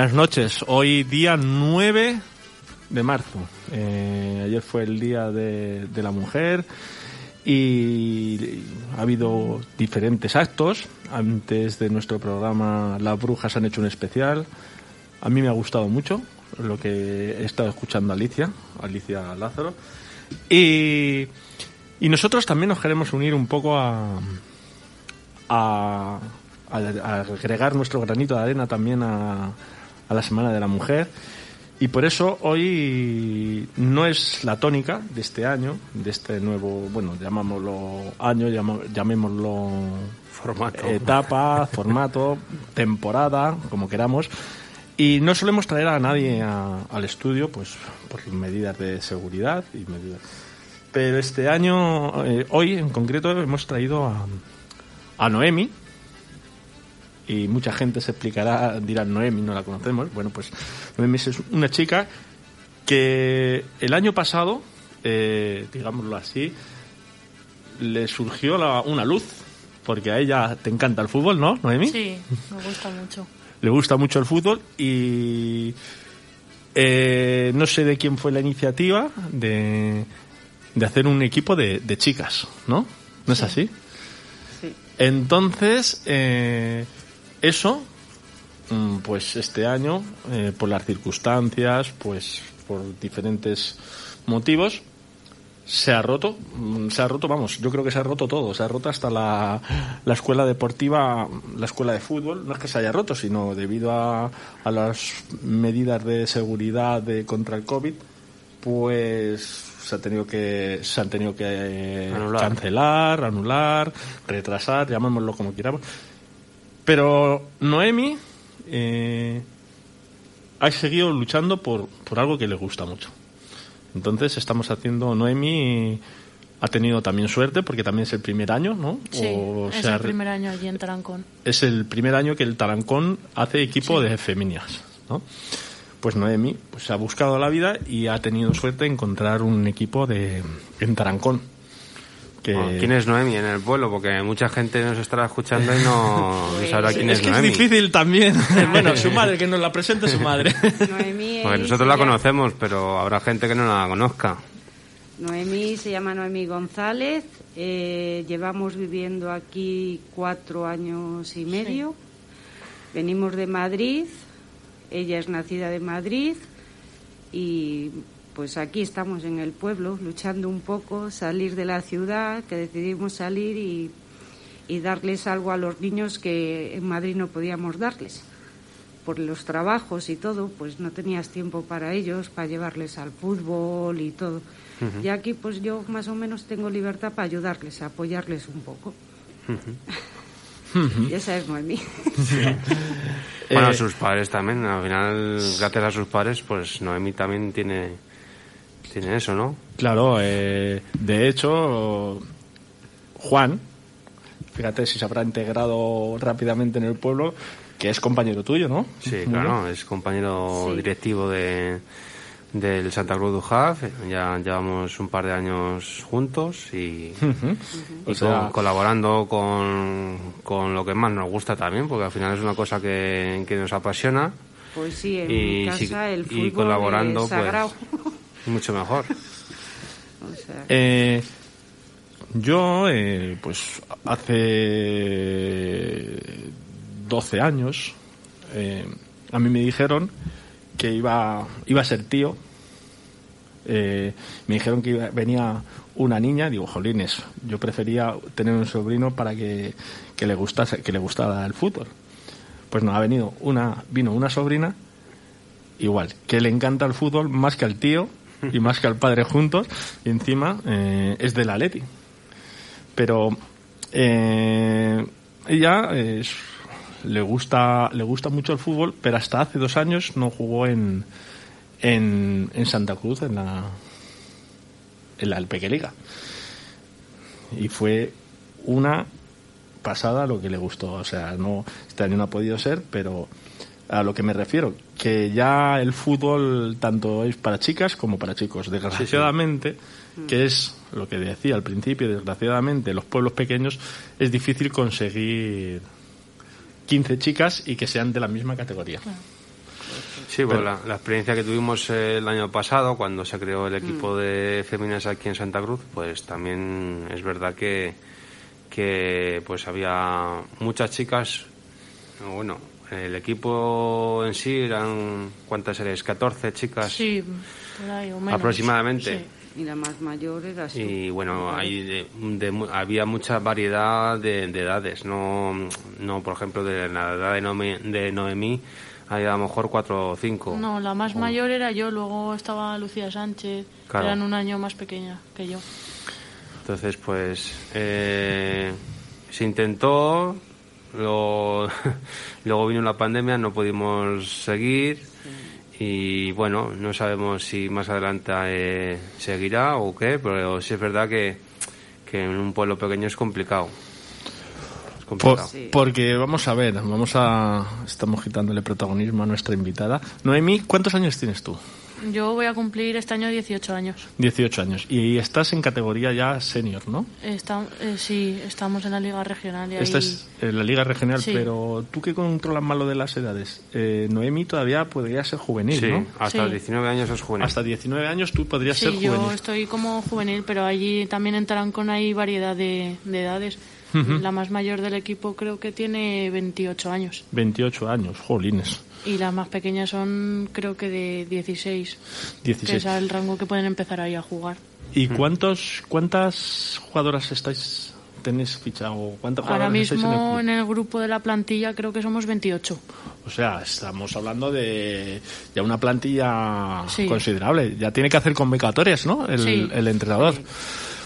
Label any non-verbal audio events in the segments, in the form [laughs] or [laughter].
Buenas noches. Hoy día 9 de marzo. Eh, ayer fue el Día de, la Mujer y ha habido diferentes actos. Antes de nuestro programa Las Brujas han hecho un especial. A mí me ha gustado mucho lo que he estado escuchando Alicia, Alicia Lázaro. Y, nosotros también nos queremos unir un poco a, a- a agregar nuestro granito de arena también a, a la Semana de la Mujer. Y por eso hoy no es la tónica de este año, de este nuevo, bueno, llamámoslo año, llamémoslo Formato. etapa, [laughs] formato, temporada, como queramos. Y no solemos traer a nadie a- al estudio, pues por medidas de seguridad y medidas. Pero este año, eh, hoy en concreto, hemos traído a, a Noemi. Y mucha gente se explicará, dirán Noemi, no la conocemos. Bueno, pues Noemi es una chica que el año pasado, eh, digámoslo así, le surgió la- una luz. Porque a ella te encanta el fútbol, ¿no, Noemi? Sí, me gusta mucho. le gusta mucho el fútbol y eh, no sé de quién fue la iniciativa de, de hacer un equipo de, de chicas, ¿no? ¿No es así? Sí. Entonces, eh, eso, mm, pues este año, eh, por las circunstancias, pues por diferentes motivos, se ha roto, mm, se ha roto, vamos, yo creo que se ha roto todo, se ha roto hasta la, la escuela deportiva, la escuela de fútbol, no es que se haya roto, sino debido a, a las medidas de seguridad de, contra el COVID, pues se ha tenido que, se han tenido que eh, Anular. cancelar, anular, retrasar, llamémoslo como queramos. Pero Noemi eh, ha seguido luchando por, por algo que le gusta mucho. Entonces estamos haciendo, Noemi ha tenido también suerte porque también es el primer año, ¿no? Sí, O es el primer año allí en Tarancón. es el primer año que el Tarancón hace equipo Sí. de femeninas, ¿no? Pues Noemi pues, se ha buscado la vida y ha tenido suerte de encontrar un equipo de en Tarancón. Que... ¿Quién es Noemi en el pueblo? Porque mucha gente nos estará escuchando y no, [laughs] no sabrá quién es es, que es Noemi. difícil también. [laughs] [laughs] bueno, su madre, que nos la presente su madre. Noemí Porque se nosotros la llama- conocemos, pero habrá gente que no la conozca. Noemí se llama Noemí González. eh, llevamos viviendo aquí cuatro años y medio. Venimos de Madrid. Ella es nacida de Madrid y pues aquí estamos en el pueblo luchando un poco, salir de la ciudad, que decidimos salir y, y darles algo a los niños que en Madrid no podíamos darles. Por los trabajos y todo, pues no tenías tiempo para ellos, para llevarles al fútbol y todo. Y aquí pues yo más o menos tengo libertad para ayudarles, apoyarles un poco. [laughs] y esa es Noemí. [laughs] Bueno, Eh, a sus padres también. Al final, gracias a sus padres, pues Noemi también tiene, tiene eso, ¿no? Claro, eh, de hecho, Juan, fíjate si se habrá integrado rápidamente en el pueblo, que es compañero tuyo, ¿no? Sí, Muy claro, es compañero Sí. directivo de del Santa Cruz du Have. Ya llevamos un par de años juntos y, y O sea, con- colaborando con, con lo que más nos gusta también, porque al final es una cosa que, que nos apasiona Pues sí, en y, casa sí- el y fútbol colaborando es sagrado. pues mucho mejor. [laughs] O sea, Eh, yo, eh, pues hace 12 años, eh, a mí me dijeron que iba, iba a ser tío. Eh, me dijeron que iba- venía una niña, digo, jolines, yo prefería tener un sobrino para que, que le gustase, que le gustara el fútbol. Pues no, ha venido una, vino una sobrina igual, que le encanta el fútbol más que al tío y más que al padre juntos, y encima eh, es del Atleti. Pero eh, ella es- le gusta le gusta mucho el fútbol, pero hasta hace dos años no jugó en en, en Santa Cruz en la en la Pequeliga y fue una pasada lo que le gustó. O sea, no este año no ha podido ser, pero a lo que me refiero, que ya el fútbol tanto es para chicas como para chicos. Desgraciadamente, que es lo que decía al principio, desgraciadamente, en los pueblos pequeños es difícil conseguir 15 chicas y que sean de la misma categoría. Sí, bueno, Pero- la, la experiencia que tuvimos el año pasado, cuando se creó el equipo de féminas aquí en Santa Cruz, pues también es verdad que, que pues había muchas chicas, bueno, el equipo en sí eran, ¿cuántas eres? 14 chicas Sí, por ahí, o menos. aproximadamente. Sí. Y la más mayor era así. Y bueno, hay de- de mu- había mucha variedad de, de edades. No, no, por ejemplo, de la edad de, Noemi, de Noemí, hay a lo mejor cuatro o cinco. No, la más mayor era yo, luego estaba Lucía Sánchez, Claro. eran un año más pequeña que yo. Entonces, pues eh, se intentó, lo- [laughs] luego vino la pandemia, no pudimos seguir y bueno, no sabemos si más adelante eh, seguirá o qué, pero sí es verdad que, que en un pueblo pequeño es complicado. Es. Porque vamos a ver, vamos a estamos quitándole protagonismo a nuestra invitada. Noemi, ¿cuántos años tienes tú? Yo voy a cumplir este año 18 años. 18 años. Y estás en categoría ya senior, ¿no? Está, eh, sí, estamos en la liga regional y ahí... Esta es eh, la liga regional, Sí. pero tú que controlas más lo de las edades, eh, Noemi todavía podría ser juvenil, Sí, ¿no? hasta Sí. los 19 años es juvenil. Hasta 19 años tú podrías Sí, ser yo juvenil. estoy como juvenil, pero allí también en Tarancón hay variedad de, de edades. La más mayor del equipo creo que tiene 28 años 28 años, jolines. y las más pequeñas son creo que de 16, que 16. es el rango que pueden empezar ahí a jugar. ¿Y cuántos cuántas jugadoras estáis tenéis fichado? ¿Cuántas Ahora jugadoras estáis en el mismo en el grupo de la plantilla creo que somos 28. O sea, estamos hablando de ya una plantilla Sí. considerable. Ya tiene que hacer convocatorias, ¿no? El, Sí. el entrenador.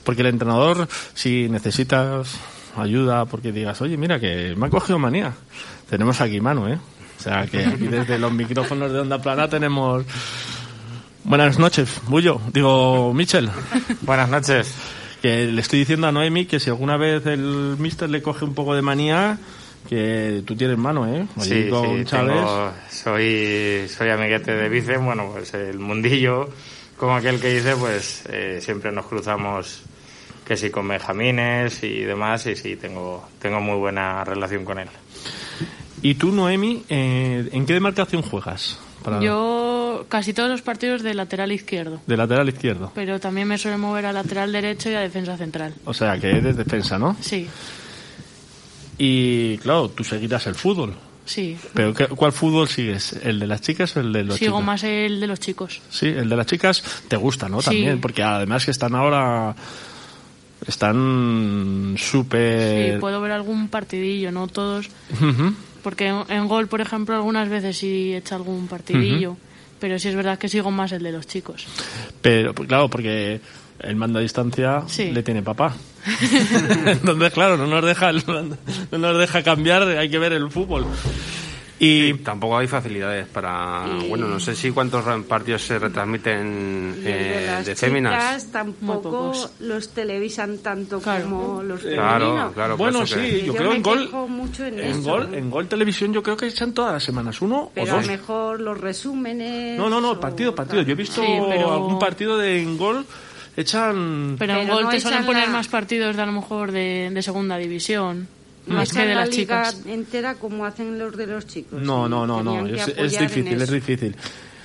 Porque el entrenador, si necesitas ayuda, porque digas, oye, mira que me ha cogido manía. Tenemos aquí mano, ¿eh? O sea, que aquí desde los micrófonos de Onda Plana tenemos... Buenas noches, Bullo. Digo, Michel. Buenas noches. Que le estoy diciendo a Noemi que si alguna vez el mister le coge un poco de manía, que tú tienes mano, ¿eh? Allí Sí, con sí, tengo- soy, soy amiguete de Vice, bueno, pues el mundillo, como aquel que dice, pues eh, siempre nos cruzamos que sí con Benjamines y demás, y sí, tengo, tengo muy buena relación con él. Y tú, Noemi, eh, ¿en qué demarcación juegas? Para- Yo casi todos los partidos de lateral izquierdo, De lateral izquierdo. pero también me suele mover a lateral derecho y a defensa central. O sea, que eres defensa, ¿no? Sí, Y claro, tú seguirás el fútbol. sí. ¿Pero qué- cuál fútbol sigues? ¿El de las chicas o el de los Sigo chicos? más el de los chicos. Sí, el de las chicas te gusta, ¿no? Sí. También, porque además que están ahora... Están súper... Sí, puedo ver algún partidillo, no todos. Porque en, en gol, por ejemplo, algunas veces sí echa algún partidillo. Pero sí es verdad que sigo más el de los chicos. Pero, pues, claro, porque el mando a distancia Sí. le tiene papá. [laughs] Entonces, claro, no nos deja no nos deja cambiar, hay que ver el fútbol. Y tampoco hay facilidades para. Bueno, no sé si cuántos partidos se retransmiten de eh, las de féminas. tampoco los televisan tanto Claro. como los Claro, femeninos. claro. por bueno, que- sí, Y yo, yo creo en gol, mucho en en eso. gol, en gol televisión yo creo que echan todas las semanas uno Pero o a dos. lo mejor los resúmenes. No, no, no, o- partido, partido. Yo he visto Sí, pero- algún partido de en gol echan Pero, en Pero gol no te suelen poner la- más partidos de a lo mejor de, de segunda división. No Más que de la las liga chicas. entera como hacen los de los chicos. No, no, no, no, es, difícil, es difícil.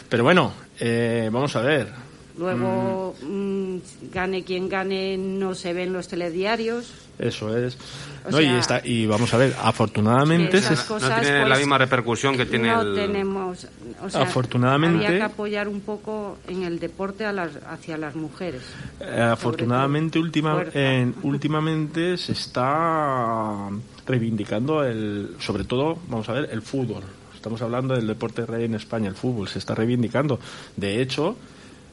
Pero bueno, eh, vamos a ver. Luego, mm, gane quien gane, no se ven los telediarios. Eso es. O No, y, está, y vamos a ver, afortunadamente no tiene pues, la misma repercusión que tiene no el. tenemos. O sea, Afortunadamente- Había que apoyar un poco en el deporte a las, hacia las mujeres. Eh, afortunadamente última, en- últimamente se está reivindicando el sobre todo vamos a ver el fútbol estamos hablando del deporte rey en España el fútbol se está reivindicando de hecho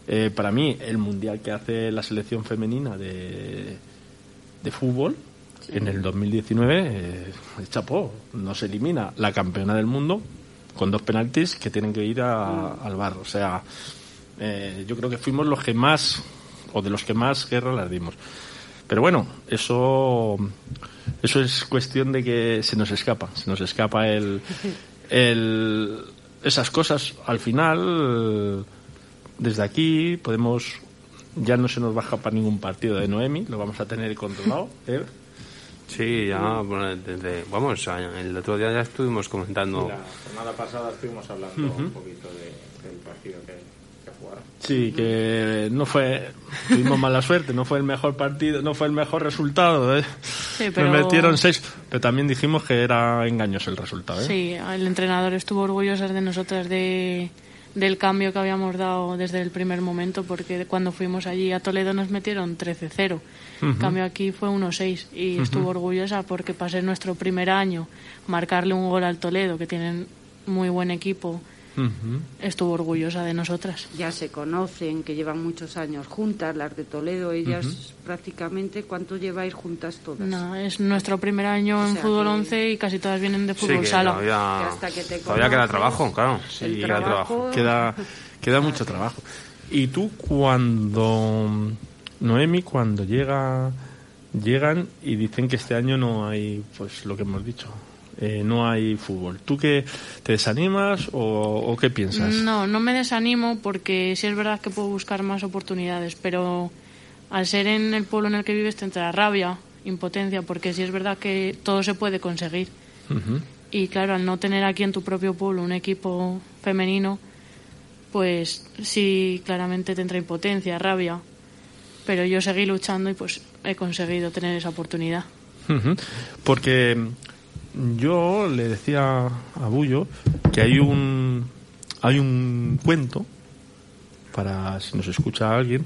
eh, para mí el mundial que hace la selección femenina de, de fútbol en el 2019 eh, chapó no se elimina la campeona del mundo con dos penaltis que tienen que ir a- al bar. O sea eh, yo creo que fuimos los que más o de los que más guerra las dimos. Pero bueno eso eso es cuestión de que se nos escapa. Se nos escapa el, el esas cosas. Al final desde aquí podemos ya no se nos va a escapar ningún partido de Noemi lo vamos a tener controlado [laughs] ¿eh? Sí, ya, bueno, desde, vamos, el otro día ya estuvimos comentando. La semana pasada estuvimos hablando un poquito de, del partido que, que jugaron. Sí, que no fue, tuvimos mala suerte, no fue el mejor partido, no fue el mejor resultado. ¿eh? Sí, pero- Nos metieron seis, pero también dijimos que era engañoso el resultado. ¿eh? Sí, el entrenador estuvo orgulloso de nosotras de, del cambio que habíamos dado desde el primer momento, porque cuando fuimos allí a Toledo nos metieron 13-0. En cambio aquí fue 1-6 y estuvo orgullosa porque pasé nuestro primer año marcarle un gol al Toledo, que tienen muy buen equipo. Ujú. Estuvo orgullosa de nosotras. Ya se conocen, que llevan muchos años juntas, las de Toledo, ellas prácticamente, ¿cuánto lleváis juntas todas? No, es nuestro primer año O en fútbol que- 11 y casi todas vienen de Sí, fútbol que sala. todavía, Que hasta que te todavía queda trabajo, claro. el Sí, queda trabajo. Queda, queda mucho trabajo. Y tú cuando, Noemi, cuando llega, llegan y dicen que este año no hay, pues lo que hemos dicho, eh, no hay fútbol. ¿Tú qué te desanimas o, o qué piensas? No, no me desanimo porque sí es verdad que puedo buscar más oportunidades, pero al ser en el pueblo en el que vives te entra rabia, impotencia, porque sí es verdad que todo se puede conseguir. Y claro, al no tener aquí en tu propio pueblo un equipo femenino, pues sí, claramente te entra impotencia, rabia. Pero yo seguí luchando y pues he conseguido tener esa oportunidad. Porque yo le decía a Bullo que hay un hay un cuento para si nos escucha alguien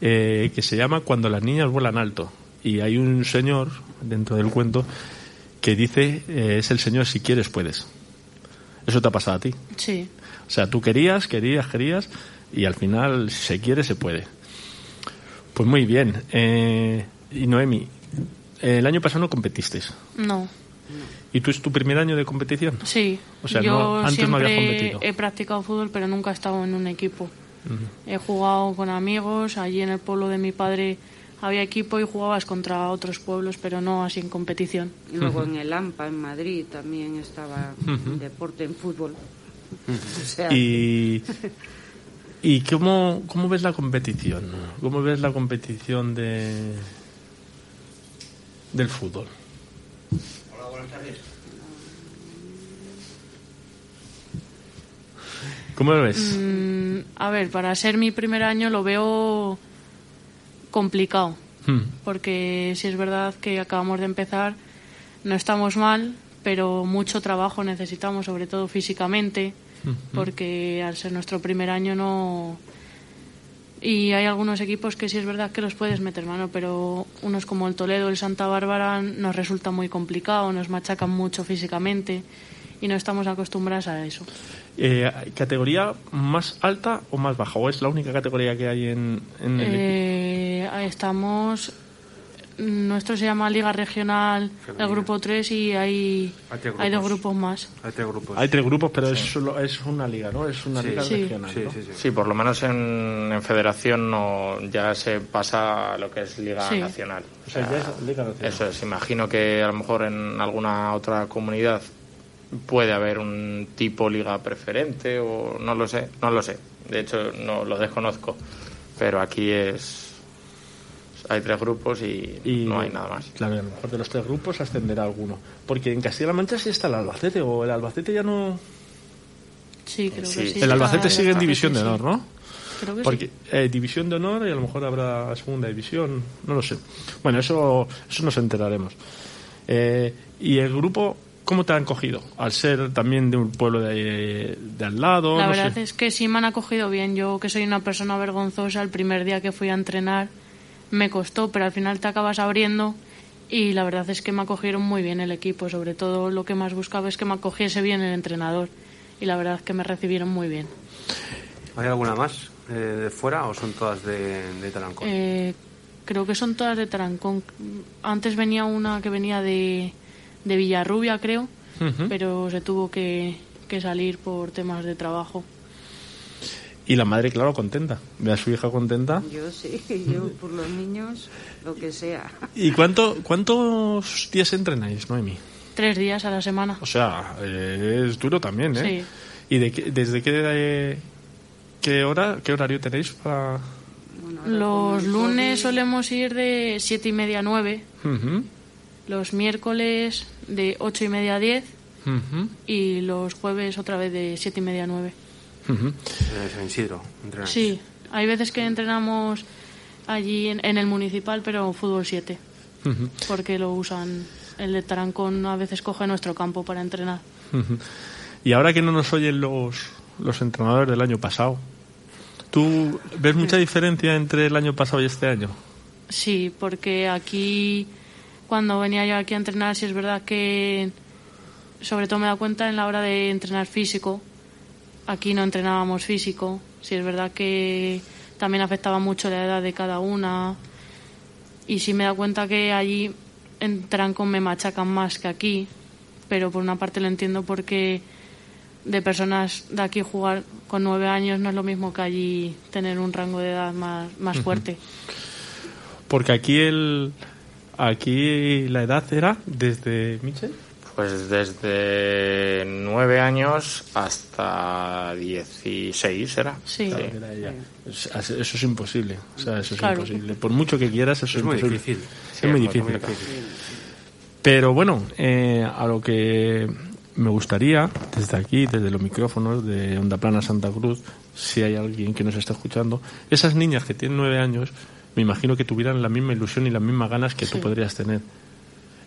eh, que se llama Cuando las niñas vuelan alto y hay un señor dentro del cuento que dice eh, es el señor si quieres puedes. Eso te ha pasado a ti. Sí, O sea, tú querías, querías, querías y al final si se quiere se puede. Pues muy bien. Eh, y Noemi, el año pasado no competisteis. no, ¿Y tú es tu primer año de competición? sí. O sea, yo no- antes no siempre habías competido. he practicado fútbol, pero nunca he estado en un equipo. He jugado con amigos, allí en el pueblo de mi padre había equipo y jugabas contra otros pueblos, pero no así en competición. Y luego en el AMPA, en Madrid, también estaba en deporte, en fútbol. [laughs] O sea, ¿Y, [laughs] y cómo, cómo ves la competición? ¿Cómo ves la competición de del fútbol? ¿Cómo lo ves? Mm, a ver, para ser mi primer año lo veo complicado, Hmm. porque si es verdad que acabamos de empezar, no estamos mal, pero mucho trabajo necesitamos, sobre todo físicamente, porque al ser nuestro primer año no... Y hay algunos equipos que sí es verdad que los puedes meter mano, pero unos como el Toledo, el Santa Bárbara nos resulta muy complicado, nos machacan mucho físicamente y no estamos acostumbrados a eso. Eh, ¿Categoría más alta o más baja? ¿O es la única categoría que hay en, en el equipo? Eh, estamos. Nuestro se llama Liga Regional, el Femenina. grupo 3 y hay, Hay dos grupos. más. Hay tres grupos. Hay tres grupos, pero es, solo, es una liga, ¿no? Es una Sí. liga Sí. regional. Sí, ¿no? sí, sí. Sí, por lo menos en, en federación no, ya se pasa a lo que es Liga Sí. Nacional. O sea, ya es liga nacional. Eso es, imagino que a lo mejor en alguna otra comunidad puede haber un tipo liga preferente o no lo sé, no lo sé. De hecho, no lo desconozco. Pero aquí es. Hay tres grupos y, Y no hay nada más. Claro, a lo mejor de los tres grupos ascenderá alguno. Porque en Castilla-La Mancha sí está el Albacete, o el Albacete ya no. Sí, creo Sí. que sí. el Albacete sigue en división de honor, ¿no? Creo que Porque sí. eh, división de honor y a lo mejor habrá segunda división, no lo sé. Bueno, eso, eso nos enteraremos. Eh, ¿Y el grupo cómo te han cogido? Al ser también de un pueblo de, de al lado. La no verdad sé. es que sí me han acogido bien. Yo, que soy una persona vergonzosa, el primer día que fui a entrenar me costó, pero al final te acabas abriendo y la verdad es que me acogieron muy bien el equipo. Sobre todo lo que más buscaba es que me acogiese bien el entrenador y la verdad es que me recibieron muy bien. ¿Hay alguna más eh, de fuera o son todas de, de Tarancón? Eh, creo que son todas de Tarancón. Antes venía una que venía de, de Villarrubia, creo, pero se tuvo que, que salir por temas de trabajo. Y la madre, claro, contenta. Ve a su hija contenta. yo sí, [laughs] yo por los niños, lo que sea. ¿Y cuánto, cuántos días entrenáis, Noemi? Tres días a la semana. O sea, eh, es duro también, ¿eh? Sí. ¿Y de qué- desde qué, eh, qué hora, qué horario tenéis para...? Bueno, Los lunes solemos ir de siete y media a nueve Ujú. los miércoles de 8 y media a 10 Ujú, y los jueves otra vez de 7 y media a 9. ujú. En San Isidro, entrenáis. Sí, hay veces que entrenamos allí en, en el municipal, pero fútbol 7, Ujú, porque lo usan. El de Tarancón a veces coge nuestro campo para entrenar. Y ahora que no nos oyen los, los entrenadores del año pasado, ¿tú ves mucha diferencia entre el año pasado y este año? Sí, porque aquí, cuando venía yo aquí a entrenar, sí es verdad que, sobre todo me da cuenta en la hora de entrenar físico. Aquí no entrenábamos físico. Sí es verdad que también afectaba mucho la edad de cada una. Y sí me da cuenta que allí en Trancón me machacan más que aquí. Pero por una parte lo entiendo porque de personas de aquí jugar con nueve años no es lo mismo que allí tener un rango de edad más, más fuerte. Porque aquí el aquí la edad era desde Michel. Pues desde nueve años hasta 16 era. Sí. Era ella. Es- Eso es imposible. O sea, eso es Claro. imposible. Por mucho que quieras, eso es, Es muy imposible. difícil. es muy difícil. Pero bueno, eh, a lo que me gustaría, desde aquí, desde los micrófonos de Onda Plana Santa Cruz, si hay alguien que nos está escuchando, esas niñas que tienen nueve años, me imagino que tuvieran la misma ilusión y las mismas ganas que tú podrías tener.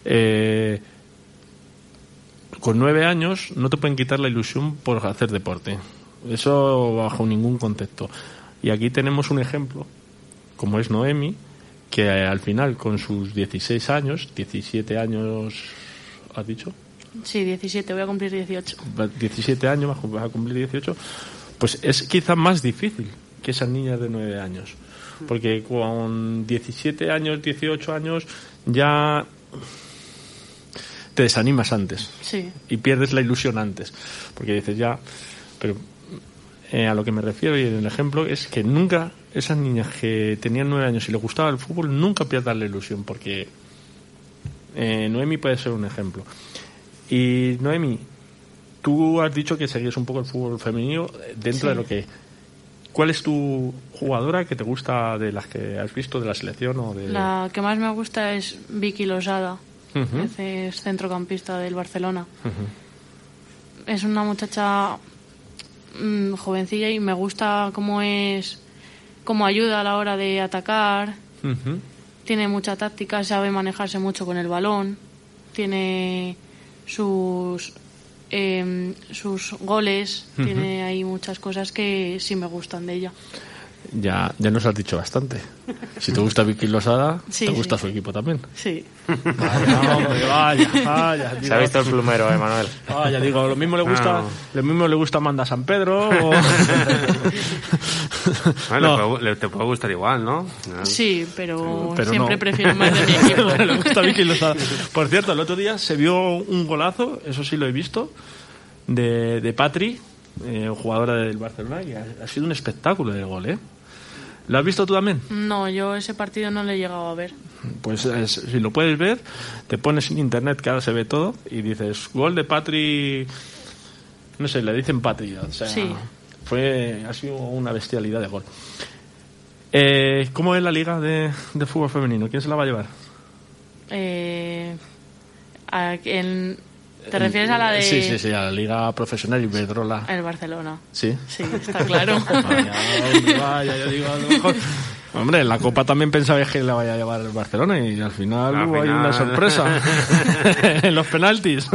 Eh, con nueve años no te pueden quitar la ilusión por hacer deporte. Eso bajo ningún concepto. Y aquí tenemos un ejemplo, como es Noemi, que al final con sus 16 años, 17 años, ¿has dicho? Sí, 17, voy a cumplir 18. Va- 17 años, va a cumplir 18, pues es quizá más difícil que esas niñas de 9 años. Porque con 17 años, 18 años, ya te desanimas antes Sí, y pierdes la ilusión antes. Porque dices ya, pero eh, a lo que me refiero y en el ejemplo es que nunca esas niñas que tenían nueve años y les gustaba el fútbol nunca pierdan la ilusión porque eh, Noemi puede ser un ejemplo. Y Noemi, tú has dicho que seguías un poco el fútbol femenino eh, dentro Sí. de lo que... ¿Cuál es tu jugadora que te gusta de las que has visto de la selección o de...? la que más me gusta es Vicky Losada, Es centrocampista del Barcelona. Es una muchacha mm, jovencilla y me gusta cómo es, cómo ayuda a la hora de atacar. Tiene mucha táctica, sabe manejarse mucho con el balón, tiene sus em, sus goles, tiene ahí muchas cosas que sí me gustan de ella. Ya, ya nos has dicho bastante. Si te gusta Vicky Losada, Sí, te gusta sí. su equipo también. Sí, Vaya, hombre, vaya, vaya. Se ha digo, visto el plumero, eh, Manuel. vaya, digo, lo mismo le gusta, No. lo mismo le gusta Amanda San Pedro o... [laughs] Bueno, [laughs] No. le te puede gustar igual, ¿no? sí, pero, Pero siempre no. prefiero más de mi equipo. [laughs] le gusta Vicky Losada. Por cierto, el otro día se vio un golazo, eso sí lo he visto, de, de Patri, eh, jugadora del Barcelona, y ha, ha sido un espectáculo de gol, ¿eh? ¿Lo has visto tú también? No, yo ese partido no lo he llegado a ver. Pues es- si lo puedes ver, te pones en internet que ahora se ve todo y dices gol de Patri, no sé, le dicen Patri, o sea, Sí. fue ha sido una bestialidad de gol. Eh, ¿Cómo es la liga de, de fútbol femenino? ¿Quién se la va a llevar? Eh, en- ¿Te refieres a la de Sí, sí, sí, a la liga profesional Iberdrola. el Barcelona? Sí. Sí, está claro. [laughs] Vaya, hombre, vaya, yo digo, a lo mejor- Hombre, en la Copa también pensaba que la vaya a llevar el Barcelona y al final Al hubo ahí final. una sorpresa [laughs] en los penaltis.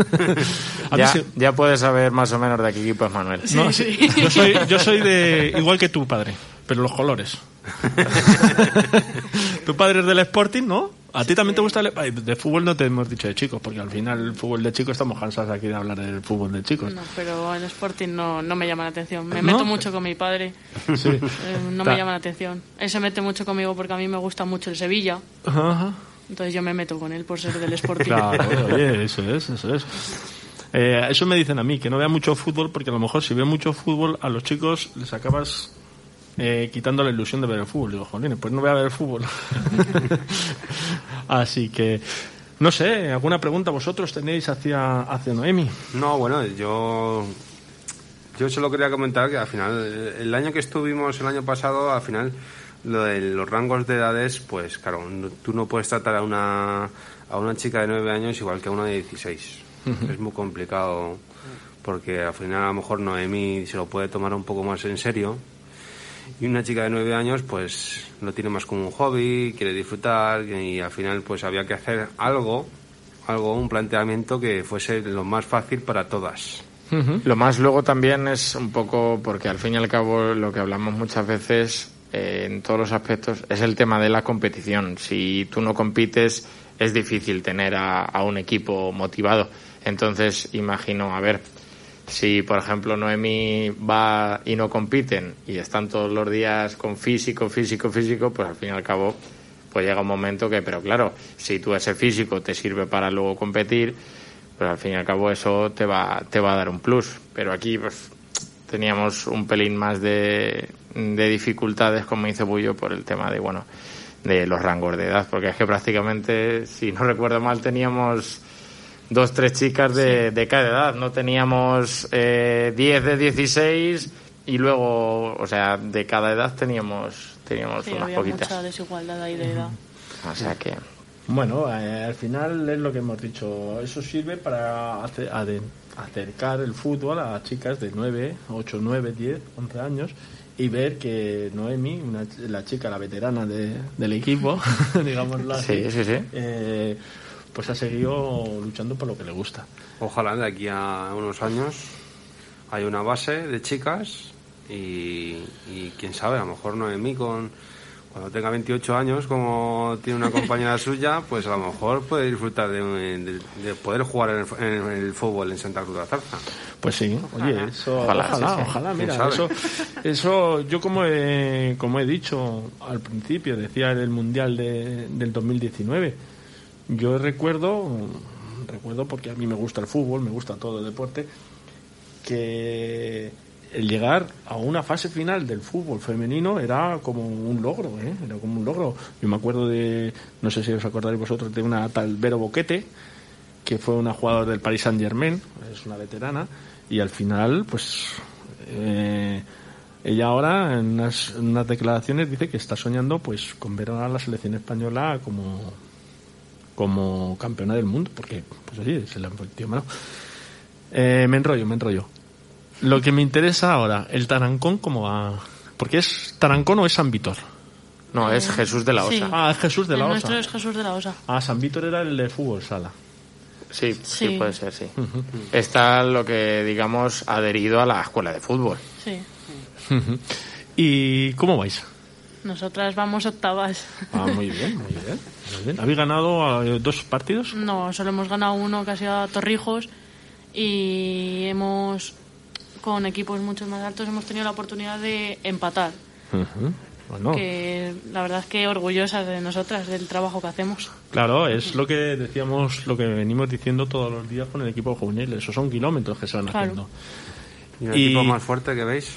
Ya, sí- ya puedes saber más o menos de qué equipo es Manuel. No, sí. Yo soy, yo soy de igual que tu padre, pero los colores. [laughs] tu padre es del Sporting, ¿no? ¿A ti también te gusta el ay, de fútbol? No te hemos dicho de chicos, porque al final el fútbol de chicos estamos cansados aquí de hablar del fútbol de chicos. No, pero el Sporting no, no me llama la atención. Me ¿No? meto mucho con mi padre. [laughs] Sí. eh, no Ta- me llama la atención. Él se mete mucho conmigo porque a mí me gusta mucho el Sevilla. Ajá. Entonces yo me meto con él por ser del Sporting. Claro, [laughs] oye, eso es, eso es. Eh, eso me dicen a mí, que no vea mucho fútbol, porque a lo mejor si ve mucho fútbol, a los chicos les acabas eh, quitando la ilusión de ver el fútbol. Digo, jolines, pues no voy a ver el fútbol. [laughs] Así que, no sé, ¿alguna pregunta vosotros tenéis hacia, hacia Noemi? No, bueno, yo yo solo quería comentar que al final, el año que estuvimos el año pasado, al final lo de los rangos de edades, pues claro, no- tú no puedes tratar a una, a una chica de 9 años igual que a una de 16. Es muy complicado porque al final a lo mejor Noemí se lo puede tomar un poco más en serio y una chica de 9 años pues lo tiene más como un hobby, quiere disfrutar y al final pues había que hacer algo, algo, un planteamiento que fuese lo más fácil para todas. Lo más luego también es un poco, porque al fin y al cabo lo que hablamos muchas veces eh, en todos los aspectos es el tema de la competición. Si tú no compites es difícil tener a, a un equipo motivado. Entonces imagino, a ver, si por ejemplo Noemi va y no compiten y están todos los días con físico, físico, físico, pues al fin y al cabo pues llega un momento que, pero claro, si tú ese físico te sirve para luego competir, pues al fin y al cabo eso te va, te va a dar un plus. Pero aquí pues teníamos un pelín más de, de dificultades, como dice Bullo, por el tema de, bueno, de los rangos de edad, porque es que prácticamente, si no recuerdo mal, teníamos dos, tres chicas de, de cada edad, no teníamos eh, 10 de 16 y luego, o sea, de cada edad teníamos, teníamos Sí, unas había poquitas. mucha desigualdad ahí de edad. O sea que... Bueno, eh, al final es lo que hemos dicho. Eso sirve para acercar el fútbol a chicas de 9, 8, 9, 10, 11 años y ver que Noemi, una la chica, la veterana de- del equipo, [laughs] digámoslo así, Sí, sí, sí. eh, pues ha seguido luchando por lo que le gusta. Ojalá de aquí a unos años hay una base de chicas y, y quién sabe, a lo mejor Noemí con cuando tenga 28 años, como tiene una compañera [laughs] suya, pues a lo mejor puede disfrutar de, de- de poder jugar en el, en el fútbol en Santa Cruz de la Zarza. Pues sí, oye, eso, Ojalá, ojalá, sí, sí. ojalá, ¿Quién mira, eso, eso yo como he, como he dicho al principio, decía en el Mundial de- del 2019, yo recuerdo, recuerdo porque a mí me gusta el fútbol, me gusta todo el deporte, que el llegar a una fase final del fútbol femenino era como un logro, ¿eh? era como un logro. Yo me acuerdo de, no sé si os acordáis vosotros, de una tal Vero Boquete, que fue una jugadora del Paris Saint Germain, es una veterana, y al final, pues, eh, ella ahora en unas, en unas declaraciones dice que está soñando, pues, con ver a la selección española como, como campeona del mundo, porque, pues, oye, se le ha metido mano. Eh, me enrollo, me enrollo. Lo que me interesa ahora, el Tarancón, ¿cómo va? Porque es Tarancón o es San Víctor. No, es Jesús de la Sí. Osa. Ah, es Jesús de el la nuestro Osa. es Jesús de la Osa. Ah, San Víctor era el de fútbol sala. Sí, sí, Sí. puede ser, sí. Está lo que, digamos, adherido a la escuela de fútbol. Sí. ¿Y cómo vais? Nosotras vamos octavas. Ah, muy bien, muy bien. muy bien. ¿Habéis ganado eh, dos partidos? No, solo hemos ganado uno que ha sido a Torrijos y hemos, con equipos mucho más altos, hemos tenido la oportunidad de empatar. Ujú. Bueno, Que la verdad es que orgullosas de nosotras, del trabajo que hacemos. claro, es lo que decíamos, lo que venimos diciendo todos los días con el equipo juvenil. Esos son kilómetros que se van Claro. haciendo. ¿Y el Y- equipo más fuerte que veis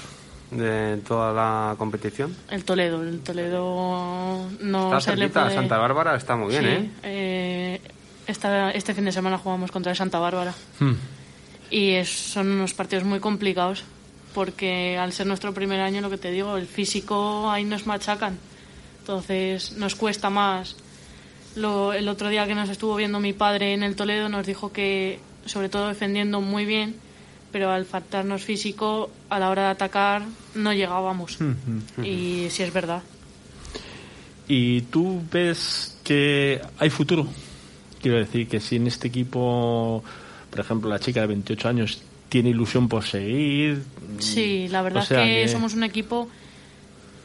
de toda la competición? El Toledo, el Toledo no Está se le cerquita, puede... Santa Bárbara está muy bien, Sí, ¿eh? eh, esta- este fin de semana jugamos contra el Santa Bárbara. Hmm. Y es- son unos partidos muy complicados porque al ser nuestro primer año, lo que te digo, el físico ahí nos machacan. Entonces nos cuesta más. Lo- el otro día que nos estuvo viendo mi padre en el Toledo nos dijo que, sobre todo defendiendo muy bien, pero al faltarnos físico, a la hora de atacar, no llegábamos. Y sí es verdad. ¿Y tú ves que hay futuro? Quiero decir que si en este equipo, por ejemplo, la chica de 28 años tiene ilusión por seguir. Sí, la verdad o sea es que, que- somos un equipo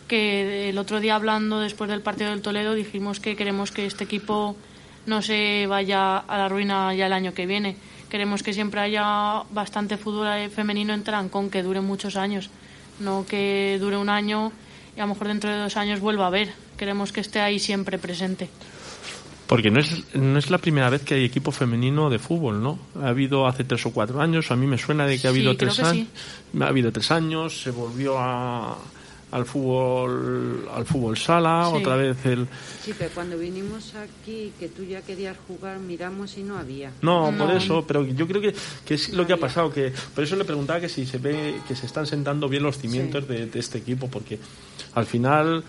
que el otro día hablando después del partido del Toledo dijimos que queremos que este equipo no se vaya a la ruina ya el año que viene. Queremos que siempre haya bastante fútbol femenino en Tarancón, que dure muchos años, no que dure un año y a lo mejor dentro de dos años vuelva a ver. Queremos que esté ahí siempre presente. Porque no es, no es la primera vez que hay equipo femenino de fútbol, ¿no? Ha habido hace tres o cuatro años, a mí me suena de que ha habido tres años. Ha habido tres años, se volvió a, al fútbol al fútbol sala, Sí. otra vez el Sí, pero cuando vinimos aquí, que tú ya querías jugar, miramos y no había. No, No. por eso, pero yo creo que, que es lo que ha pasado, que por eso le preguntaba que si se ve que se están sentando bien los cimientos de, de este equipo, porque al final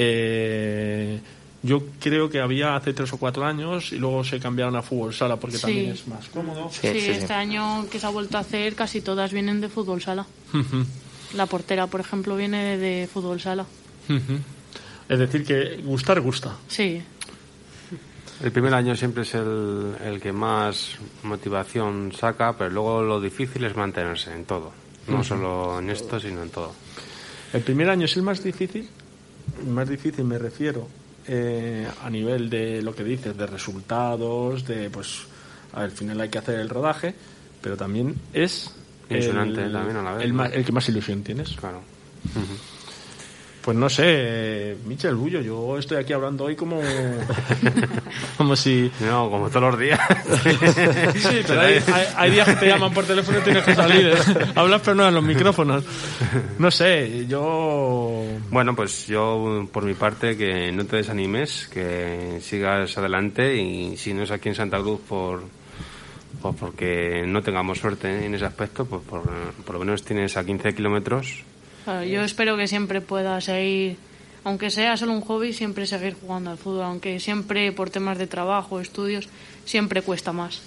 Eh, yo creo que había hace tres o cuatro años y luego se cambiaron a fútbol sala porque Sí. también es más cómodo. Sí, este año que se ha vuelto a hacer, casi todas vienen de fútbol sala. La portera, por ejemplo, viene de, de fútbol sala. es decir, que gustar gusta. Sí, El primer año siempre es el, el que más motivación saca, pero luego lo difícil es mantenerse en todo. No solo en esto, sino en todo. El primer año es el más difícil. El más difícil me refiero eh, a nivel de lo que dices, de resultados, de pues al final hay que hacer el rodaje, pero también es El, también a la vez, el, ¿no? más- el que más ilusión tienes. Claro. Pues no sé, Michel Bullo, yo estoy aquí hablando hoy como [laughs] como si No, como todos los días. Sí, pero hay, [laughs] hay- hay días que te llaman por teléfono y tienes que salir. ¿eh? [laughs] Hablas pero no en los micrófonos. No sé, yo... Bueno, pues yo, por mi parte, que no te desanimes, que sigas adelante y si no es aquí en Santa Cruz por, pues porque no tengamos suerte en ese aspecto, pues por, por lo menos tienes a 15 kilómetros. Claro, yo espero que siempre pueda seguir, aunque sea solo un hobby, siempre seguir jugando al fútbol, aunque siempre por temas de trabajo, estudios, siempre cuesta más.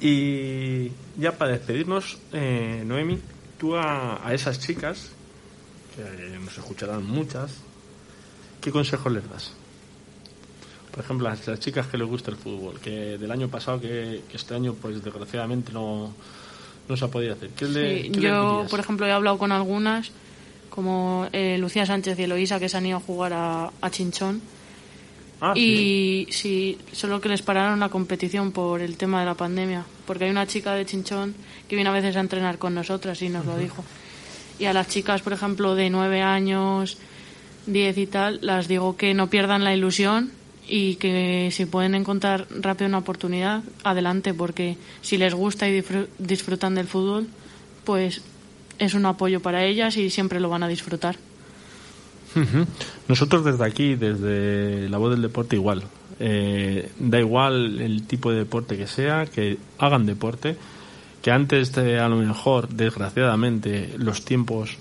Y ya para despedirnos, eh, Noemi, tú a, a esas chicas, que nos escucharán muchas, ¿qué consejos les das? Por ejemplo, a las chicas que les gusta el fútbol, que del año pasado, que, que este año, pues desgraciadamente no, no se ha podido hacer. ¿Qué le- Sí, qué les yo, por ejemplo, he hablado con algunas, como eh, Lucía Sánchez y Eloísa, que se han ido a jugar a, a Chinchón. Ah, sí. y sí, solo que les pararon la competición por el tema de la pandemia. Porque hay una chica de Chinchón que viene a veces a entrenar con nosotras y nos lo dijo. Y a las chicas, por ejemplo, de 9 años, 10 y tal, las digo que no pierdan la ilusión y que si pueden encontrar rápido una oportunidad, adelante, porque si les gusta y disfr- disfrutan del fútbol, pues es un apoyo para ellas y siempre lo van a disfrutar. Nosotros desde aquí, desde la voz del deporte, igual. Eh, da igual el tipo de deporte que sea, que hagan deporte, que antes de, a lo mejor, desgraciadamente, los tiempos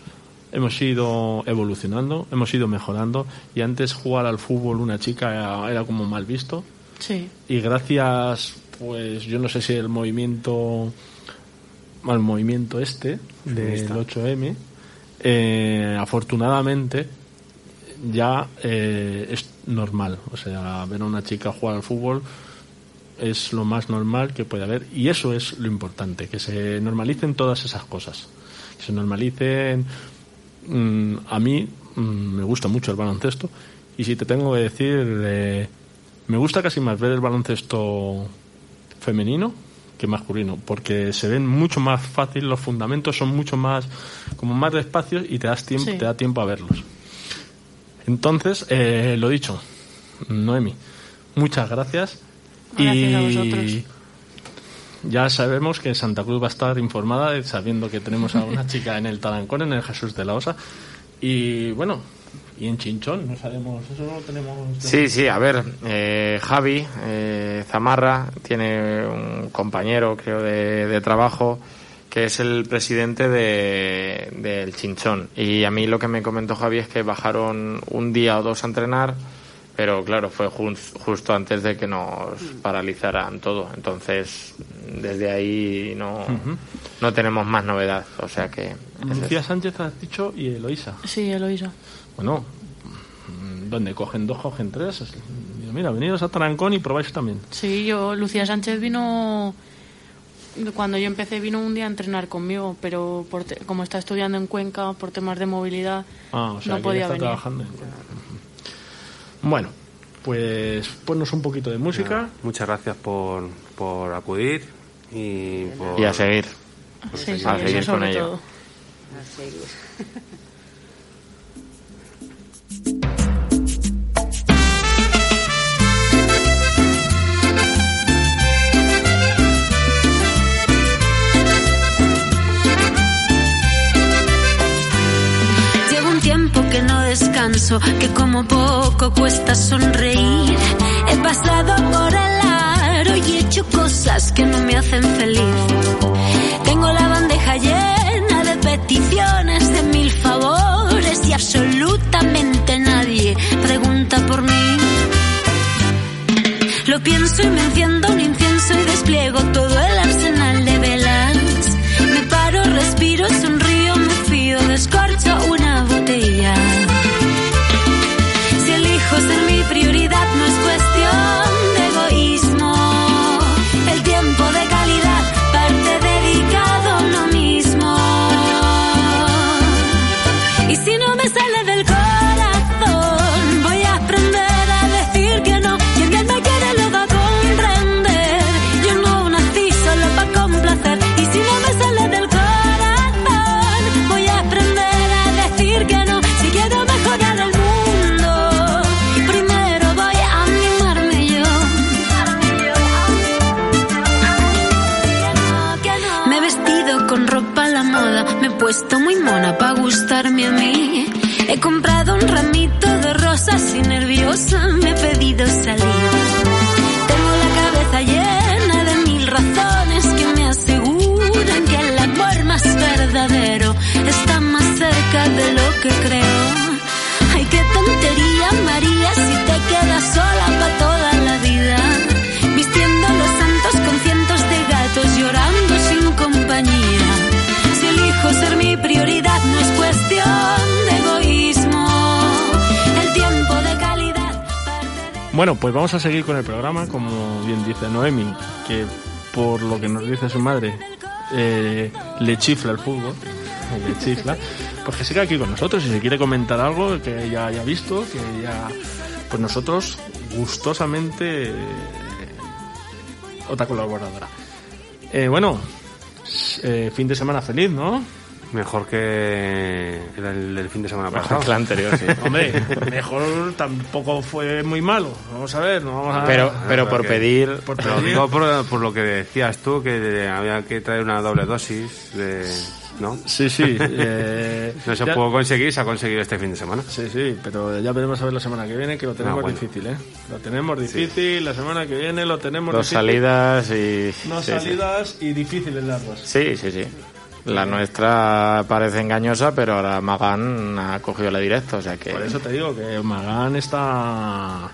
hemos ido evolucionando, hemos ido mejorando, y antes jugar al fútbol una chica era, era como mal visto, Sí, y gracias, pues yo no sé si el movimiento, al movimiento este del 8M, eh, afortunadamente ya eh, es normal. O sea, ver a una chica jugar al fútbol es lo más normal que puede haber y eso es lo importante, que se normalicen todas esas cosas. Que se normalicen. Mm, a mí mm, me gusta mucho el baloncesto y si te tengo que decir, eh, me gusta casi más ver el baloncesto femenino que masculino, porque se ven mucho más fácil, los fundamentos son mucho más, como más despacios y te das tiempo, Sí. te da tiempo a verlos. Entonces, eh, lo dicho, Noemi, muchas gracias. Gracias a y vosotros. Ya sabemos que Santa Cruz va a estar informada, de- sabiendo que tenemos a una chica en el Talancón, en el Jesús de la Osa. Y bueno, y en Chinchón, no sabemos, eso no tenemos. Sí, sí, a ver, eh, Javi eh, Zamarra tiene un compañero, creo, de, de trabajo que es el presidente de- del Chinchón. Y a mí lo que me comentó Javi es que bajaron un día o dos a entrenar, pero claro, fue jus- justo antes de que nos paralizaran todo. Entonces, desde ahí no, no tenemos más novedad. O sea que... Lucía. Sánchez has dicho y Eloisa. sí, Eloisa. Bueno, donde cogen dos, cogen tres. Mira, venidos a Tarancón y probáis también. Sí, yo, Lucía Sánchez vino, cuando yo empecé vino un día a entrenar conmigo, pero por te- como está estudiando en Cuenca, por temas de movilidad, Ah, o sea, no que podía está venir. trabajando. en- Bueno, pues ponnos un poquito de música. Muchas gracias por, por acudir y por... Y a seguir. Sí, sí, A eso seguir con ello. todo. A seguir. [laughs] que no descanso, que como poco cuesta sonreír. He pasado por el aro y he hecho cosas que no me hacen feliz. Tengo la bandeja llena de peticiones, de mil favores y absolutamente nadie pregunta por mí. Lo pienso y me enciendo un incienso y despliego todo nerviosa me he Bueno, pues vamos a seguir con el programa, como bien dice Noemi, que por lo que nos dice su madre, eh, le chifla el fútbol, [laughs] le chifla, pues que siga aquí con nosotros y si quiere comentar algo que ella haya visto, que ella, pues nosotros gustosamente, eh, otra colaboradora. Eh, bueno, eh, fin de semana feliz, ¿no? Mejor que el, el del fin de semana pasado. El anterior, sí. [laughs] Hombre, mejor tampoco fue muy malo. Vamos a ver, no vamos a Pero, pero por pedir, por Pero pedir- digo por, por lo que decías tú, que había que traer una doble dosis de... ¿No? Sí, sí. [laughs] eh, No se ya- pudo conseguir, se ha conseguido este fin de semana. Sí, sí, pero ya veremos a ver la semana que viene, que lo tenemos Ah, bueno. difícil, ¿eh? Lo tenemos difícil, la semana que viene lo tenemos dos difícil. salidas y... Dos sí, sí. salidas y difíciles largas. Sí, sí, sí. La nuestra parece engañosa, pero ahora Magan ha cogido la directa, o sea que... Por eso te digo que Magán está...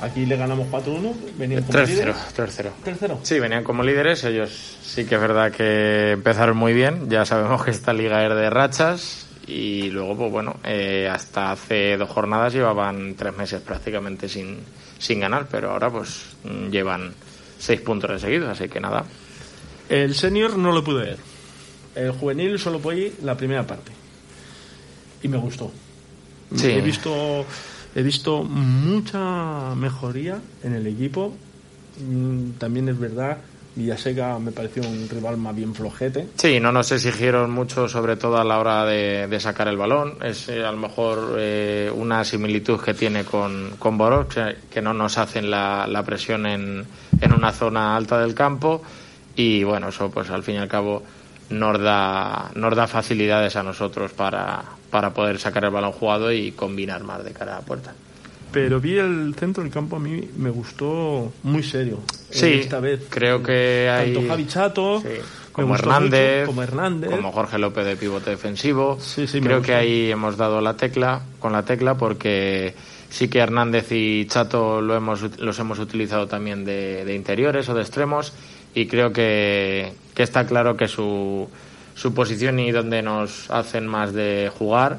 Aquí le ganamos 4-1, venían como 3-0, líderes. 3-0. Tercero. Sí, venían como líderes, ellos sí que es verdad que empezaron muy bien, ya sabemos que esta liga es de rachas y luego, pues bueno, eh, hasta hace dos jornadas llevaban tres meses prácticamente sin, sin ganar, pero ahora pues llevan seis puntos de seguido, así que nada. El senior no lo pude ver. El juvenil solo pude ir la primera parte. Y me gustó. Sí. He visto he visto mucha mejoría en el equipo. Mm, También es verdad, Villaseca me pareció un rival más bien flojete. Sí, no nos exigieron mucho, sobre todo a la hora de, de sacar el balón. Es eh, a lo mejor eh, una similitud que tiene con, con Boros, que, que no nos hacen la, la presión en, en una zona alta del campo. Y bueno, eso pues al fin y al cabo nos da, nos da facilidades a nosotros para, para poder sacar el balón jugado y combinar más de cara a puerta. Pero vi el centro del campo, a mí me gustó muy serio. eh, Sí, esta vez. creo que hay... Tanto Javi Chato, Sí, como Hernández, mucho, como Hernández. como Jorge López de pivote defensivo. Sí, sí, Creo que ahí hemos dado la tecla con la tecla porque sí que Hernández y Chato lo hemos, los hemos utilizado también de, de interiores o de extremos y creo que, que está claro que su, su posición y donde nos hacen más de jugar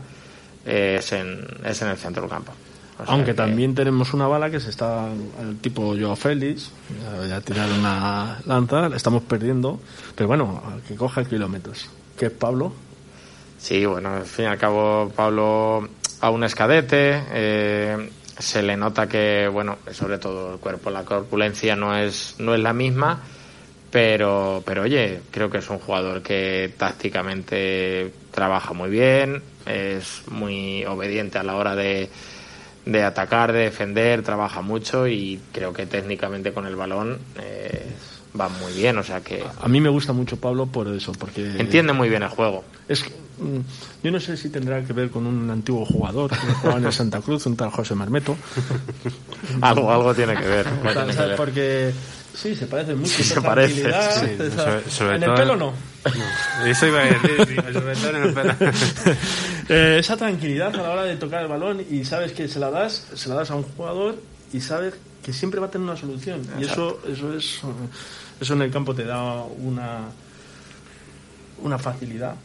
eh, es, en, es en el centro del campo. O sea Aunque que- también tenemos una bala que se está, el tipo Joao Félix, ya, ya ha tirado una lanza, la estamos perdiendo, pero bueno, que coja kilómetros. Que es Pablo, Sí, bueno, al fin y al cabo Pablo aún es cadete, eh, se le nota que, bueno, sobre todo el cuerpo, la corpulencia no es, no es la misma, pero, pero oye, creo que es un jugador que tácticamente trabaja muy bien, es muy obediente a la hora de, de atacar, de defender, trabaja mucho y creo que técnicamente con el balón eh, va muy bien, o sea que a mí me gusta mucho Pablo por eso, porque entiende muy bien el juego. Es que, mm, yo no sé si tendrá que ver con un antiguo jugador que jugaba en el Santa Cruz, un tal José Marmeto. [laughs] algo, algo tiene que ver. [laughs] Porque sí, se parece mucho. Sí, se parece, tranquilidad, sí, esa- sobre- sobre en el pelo no. Eso iba a decir, sobre todo en el pelo. [laughs] Eh, esa tranquilidad a la hora de tocar el balón y sabes que se la das, se la das a un jugador y sabes que siempre va a tener una solución. Y eso, eso es eso en el campo te da una una facilidad.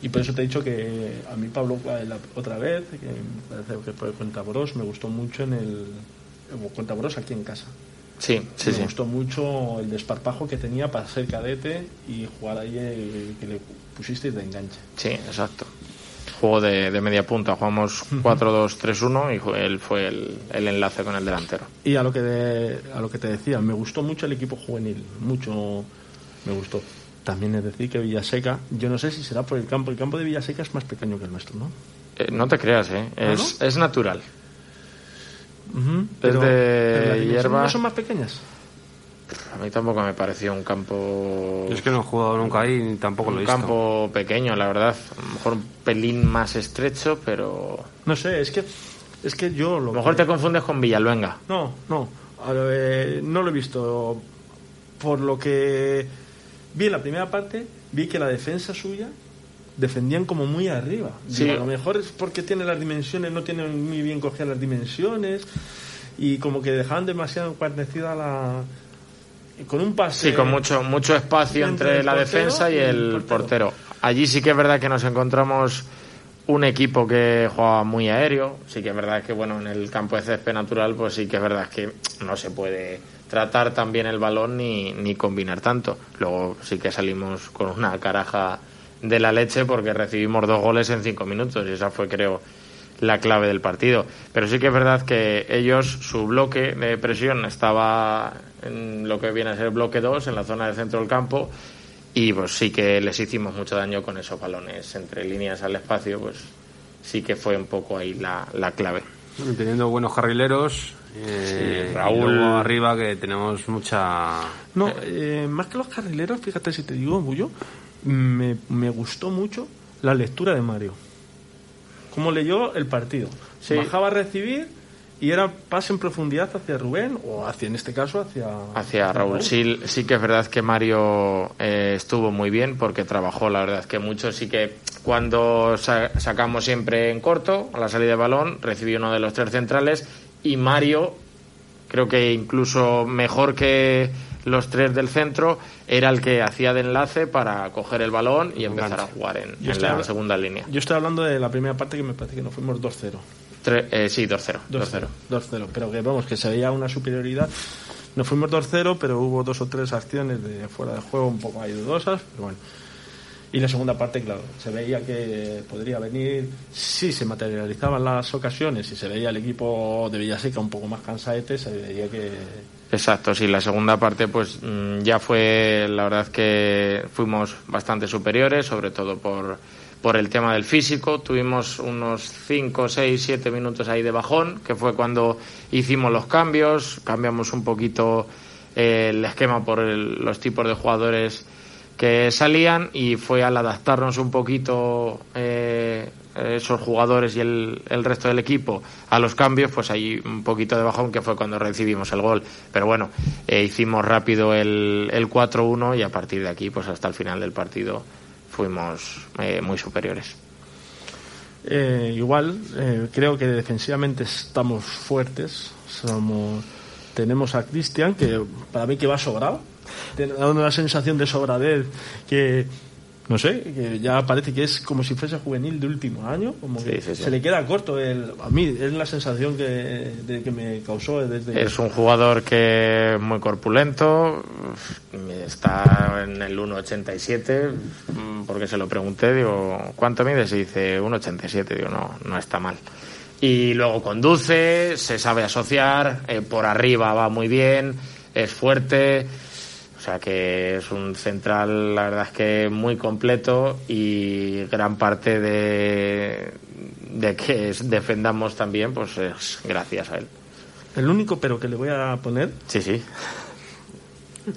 Y por eso te he dicho que a mí Pablo la otra vez, que me parece que fue Cuentaboros, me gustó mucho en el Cuentaboros aquí en casa. Sí, sí, me gustó mucho el desparpajo que tenía para ser cadete y jugar ahí el, que le pusisteis de enganche. Sí, exacto. Juego de, de media punta, jugamos 4-2-3-1 y él fue el, el, enlace con el delantero. Y a lo que a lo que te decía, me gustó mucho el equipo juvenil, mucho me gustó. También es decir que Villaseca, yo no sé si será por el campo, el campo de Villaseca es más pequeño que el nuestro, ¿no? Eh, no te creas, ¿eh? ¿Ah, Es, es natural. Pero, de pero las dimensiones hierba. no son más pequeñas. A mí tampoco me pareció un campo. Yo es que no he jugado nunca ahí ni tampoco lo he un visto. campo pequeño, la verdad. A lo mejor un pelín más estrecho, pero. No sé, es que es que yo A lo lo mejor que- te confundes con Villaluenga. No, no. A ver, eh, no lo he visto. Por lo que vi en la primera parte, vi que la defensa suya defendían como muy arriba. Sí. Digo, a lo mejor es porque tiene las dimensiones, no tienen muy bien cogidas las dimensiones y como que dejaban demasiado guarnecida la. Con un pase. Sí, con mucho, mucho espacio entre la defensa y el el portero. portero. Allí sí que es verdad que nos encontramos un equipo que jugaba muy aéreo. Sí que es verdad que, bueno, en el campo de césped natural, pues sí que es verdad que no se puede tratar tan bien el balón ni, ni combinar tanto. Luego sí que salimos con una caraja de la leche porque recibimos dos goles en cinco minutos y esa fue, creo, la clave del partido. Pero sí que es verdad que ellos, su bloque de presión estaba en lo que viene a ser bloque 2, en la zona del centro del campo, y pues sí que les hicimos mucho daño con esos balones entre líneas al espacio, pues sí que fue un poco ahí la, la clave. Teniendo buenos carrileros. eh, Sí, y Raúl- luego arriba que tenemos mucha. No, eh, más que los carrileros, fíjate si te digo, Bullo, me, me gustó mucho la lectura de Mario. Cómo leyó el partido. Sí. Bajaba a recibir y era pase en profundidad hacia Rubén o hacia, en este caso, hacia... Hacia Raúl. Sí, sí que es verdad que Mario eh, estuvo muy bien porque trabajó, la verdad que mucho. Sí que cuando sa- sacamos siempre en corto, a la salida de balón, recibió uno de los tres centrales y Mario, creo que incluso mejor que los tres del centro, era el que hacía de enlace para coger el balón y empezar a jugar en, en la segunda línea. Yo estoy hablando de la primera parte que me parece que nos fuimos 2-0. Tre- eh, sí, 2-0. 2-0. 2-0. Pero que vamos, que se veía una superioridad. Nos fuimos 2-0, pero hubo dos o tres acciones de fuera de juego un poco ahí dudosas, pero bueno. Y la segunda parte, claro, se veía que podría venir, sí se materializaban las ocasiones y se veía el equipo de Villaseca un poco más cansaete, se veía que... Exacto, sí, la segunda parte pues mm, ya fue, la verdad que fuimos bastante superiores, sobre todo por, por el tema del físico. Tuvimos unos 5, 6, 7 minutos ahí de bajón, que fue cuando hicimos los cambios, cambiamos un poquito eh, el esquema por el- los tipos de jugadores que salían y fue al adaptarnos un poquito eh, esos jugadores y el, el resto del equipo a los cambios, pues ahí un poquito de bajón que fue cuando recibimos el gol. Pero bueno, eh, hicimos rápido el, el 4-1 y a partir de aquí, pues hasta el final del partido fuimos eh, muy superiores. Eh, igual, creo que defensivamente estamos fuertes. Somos, tenemos a Cristian, que para mí que va sobrado. Da una sensación de sobradez que, no sé, que ya parece que es como si fuese juvenil de último año. Como que Sí, sí, se le queda corto. El, a mí es la sensación que, de, que me causó desde. Es un jugador que muy corpulento, está en el 1,87, mm, porque se lo pregunté, digo, ¿cuánto mides? Y dice 1,87, digo, no, no está mal. Y luego conduce, se sabe asociar, eh, por arriba va muy bien, es fuerte, sea que es un central, la verdad es que muy completo y gran parte de, de que defendamos también, pues es gracias a él. El único pero que le voy a poner, Sí, sí.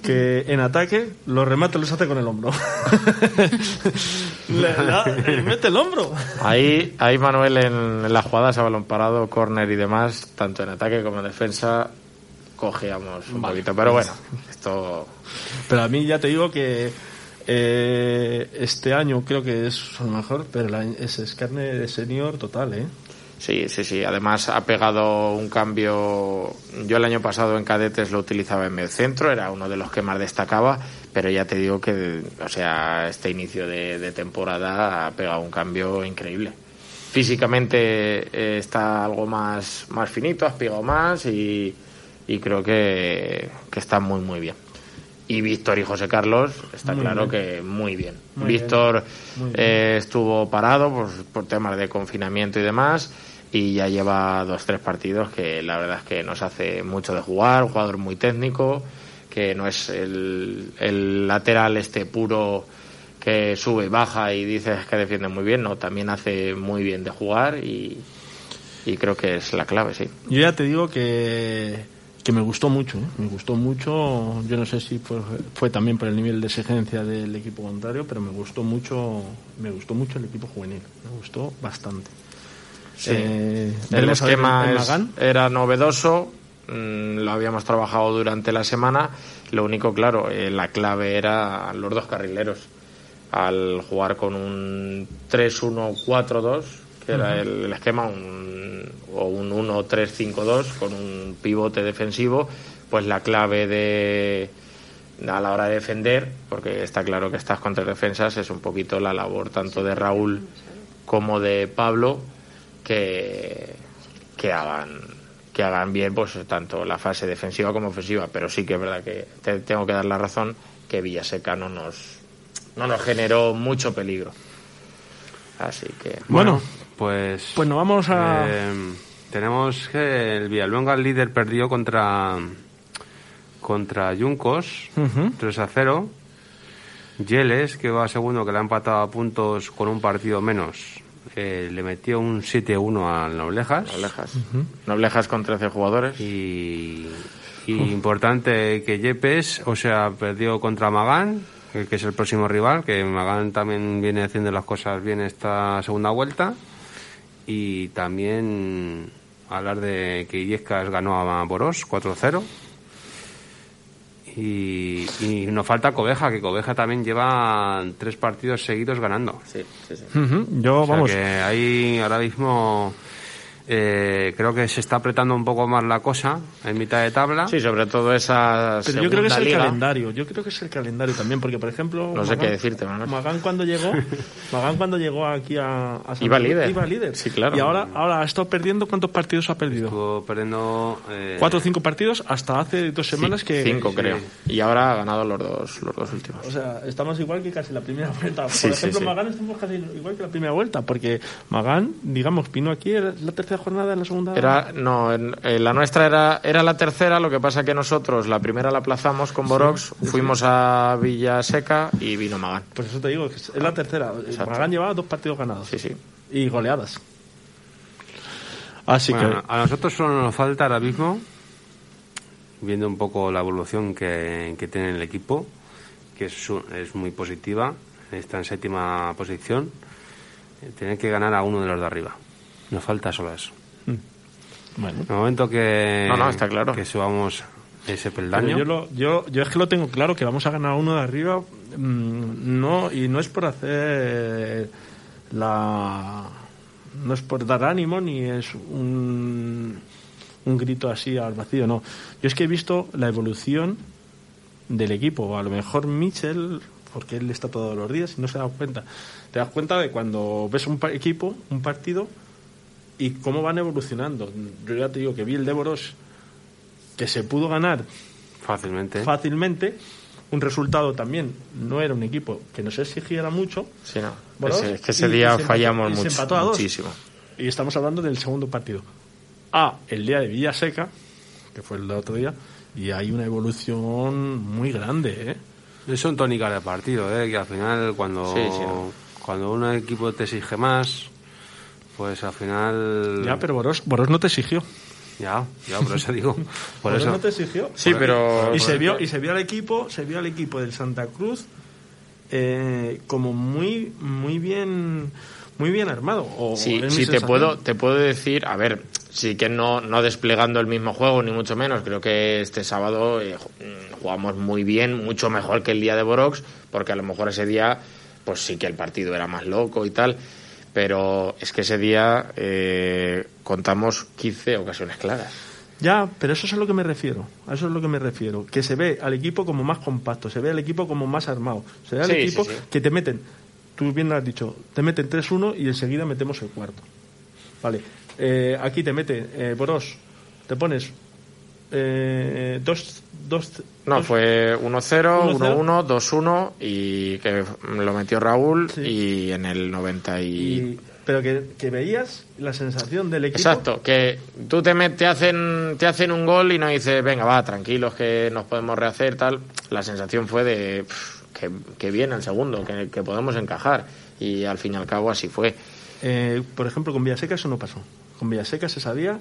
que en ataque los remates los hace con el hombro. [laughs] Le da- le mete el hombro. Ahí, ahí Manuel en las jugadas a balón parado, córner y demás, tanto en ataque como en defensa, cogíamos un poquito. Pero bueno, esto Pero a mí ya te digo que eh, este año creo que es lo mejor, pero la- ese es carne de senior total, ¿eh? Sí, sí, sí. Además ha pegado un cambio. Yo el año pasado en cadetes lo utilizaba en medio centro, era uno de los que más destacaba, pero ya te digo que, o sea, este inicio de, temporada ha pegado un cambio increíble. Físicamente eh, está algo más, más finito, has pegado más y, creo que, está muy, muy bien. Y Víctor y José Carlos, está claro que muy bien. Víctor eh, estuvo parado por, por temas de confinamiento y demás y ya lleva dos, tres partidos que la verdad es que nos hace mucho de jugar, un jugador muy técnico, que no es el, lateral este puro que sube, baja y dices que defiende muy bien, no, también hace muy bien de jugar y, y creo que es la clave, sí. Yo ya te digo que, que me gustó mucho, ¿eh? me gustó mucho, yo no sé si fue, fue, también por el nivel de exigencia del equipo contrario, pero me gustó mucho, me gustó mucho el equipo juvenil, me gustó bastante. Eh, el esquema era novedoso, mm, lo habíamos trabajado durante la semana. Lo único, claro, eh, la clave era los dos carrileros. Al jugar con un 3-1-4-2, que era el, esquema, o un 1-3-5-2 con un pivote defensivo, pues la clave de a la hora de defender, porque está claro que estas contradefensas es un poquito la labor tanto de Raúl como de Pablo que, que hagan que hagan bien pues tanto la fase defensiva como ofensiva. Pero sí que es verdad que te tengo que dar la razón que Villaseca no nos no nos generó mucho peligro. Así que bueno, pues pues nos vamos a eh, tenemos que el Villaluenga el líder perdió contra contra Yuncos 3 a 0 Yeles que va segundo que le ha empatado a puntos con un partido menos eh, le metió un 7-1 al Noblejas. Noblejas. Noblejas con 13 jugadores. Y, importante que Yepes, o sea, perdió contra Magán, que es el próximo rival, que Magán también viene haciendo las cosas bien esta segunda vuelta. Y también hablar de que Illescas ganó a Boros 4-0 y, nos falta Cobeja, que Cobeja también lleva tres partidos seguidos ganando. Sí, sí, sí. Yo, vamos. que ahí ahora mismo eh, creo que se está apretando un poco más la cosa en mitad de tabla. Sí, sobre todo esa Pero yo creo que es el calendario, yo creo que es el calendario también, porque por ejemplo... No sé qué decirte, Magán cuando llegó, [laughs] Magán cuando llegó aquí a, a iba líder. Iba líder. Sí, claro. Y ahora, ahora ha estado perdiendo, ¿cuántos partidos ha perdido? Estuvo perdiendo... Eh... Cuatro o cinco partidos hasta hace dos semanas que... Cinco, creo. Y ahora ha ganado los dos, los dos últimos. O sea, estamos igual que casi la primera [laughs] vuelta. Por ejemplo, Magán estamos casi igual que la primera vuelta, porque Magán, digamos, vino aquí la tercera jornada de la segunda era, no, en, la nuestra era, era la tercera, lo que pasa que nosotros la primera la aplazamos con Borox, fuimos a Villa Seca y vino Magán. Pues eso te digo, es la tercera. Magán llevaba dos partidos ganados. Sí, sí. Y goleadas. Así que. A nosotros solo nos falta ahora mismo, viendo un poco la evolución que, que tiene el equipo, que es, es muy positiva, está en séptima posición, eh, tener que ganar a uno de los de arriba. Nos falta solo eso. Bueno. En el momento que, no, no, está claro. que subamos ese peldaño. Yo, yo, yo es que lo tengo claro, que vamos a ganar uno de arriba, mm, no y no es por hacer la... No es por dar ánimo, ni es un, un grito así al vacío, no. Yo es que he visto la evolución del equipo. A lo mejor Mitchell, porque él está todos los días y no se da cuenta. Te das cuenta de cuando ves un equipo, un partido, y cómo van evolucionando. Yo ya te digo que vi el de Boros que se pudo ganar fácilmente. Fácilmente. Un resultado también no era un equipo que nos exigiera mucho. Sí, no. es que ese día fallamos mucho, muchísimo. Y estamos hablando del segundo partido. A, el día de Villaseca, que fue el de otro día, y hay una evolución muy grande, ¿eh? Son tónicas de partido, ¿eh? Que al final cuando, cuando un equipo te exige más, pues al final. Ya, pero Boros, Boros no te exigió. Ya, ya, por eso digo. Por eso no te exigió. Sí, pero. Y se vio, y se vio al equipo, se vio al equipo del Santa Cruz eh, como muy, muy bien, muy bien armado. O, sí, sí te puedo, te puedo decir, a ver, sí que no, no desplegando el mismo juego ni mucho menos. Creo que este sábado eh, jugamos muy bien, mucho mejor que el día de Borox, porque a lo mejor ese día, pues sí que el partido era más loco y tal pero es que ese día eh, contamos 15 ocasiones claras. Ya, pero eso es a lo que me refiero. A eso es a lo que me refiero. Que se ve al equipo como más compacto, se ve al equipo como más armado. Se ve al Sí, equipo sí, sí. que te meten, tú bien lo has dicho, te meten 3-1 y enseguida metemos el cuarto. Vale. Eh, aquí te mete eh, Boros, te pones eh, dos, dos, No, dos- fue 1-0, 1-0. 1-1, 2-1 y que lo metió Raúl Sí. y en el 90 y... y- pero que, que veías la sensación del equipo. Exacto, que tú te, te, hacen, te hacen un gol y no dices, venga, va, tranquilos que nos podemos rehacer, tal. La sensación fue de pff, que, que bien el segundo, que, que podemos encajar. Y al fin y al cabo así fue. Eh, por ejemplo, con Villaseca eso no pasó. Con Villaseca se sabía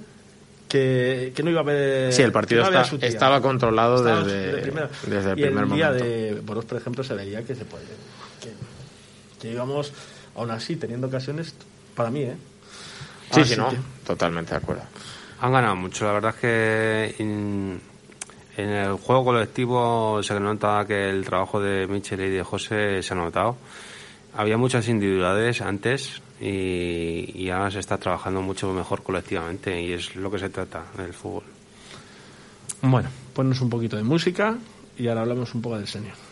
que, que no iba a haber. Sí, el partido no está- estaba controlado Estaba desde- de primera. desde el y primer el día momento. de Boros, por ejemplo, se veía que se puede. Que, que íbamos, aún así, teniendo ocasiones, para mí, ¿eh? Sí, Así sí, no, que- totalmente de acuerdo. Han ganado mucho, la verdad es que en, en el juego colectivo se nota que el trabajo de Michel y de José se ha notado. Había muchas individualidades antes y, y ahora se está trabajando mucho mejor colectivamente y es lo que se trata del fútbol. Bueno, ponnos un poquito de música y ahora hablamos un poco del senior.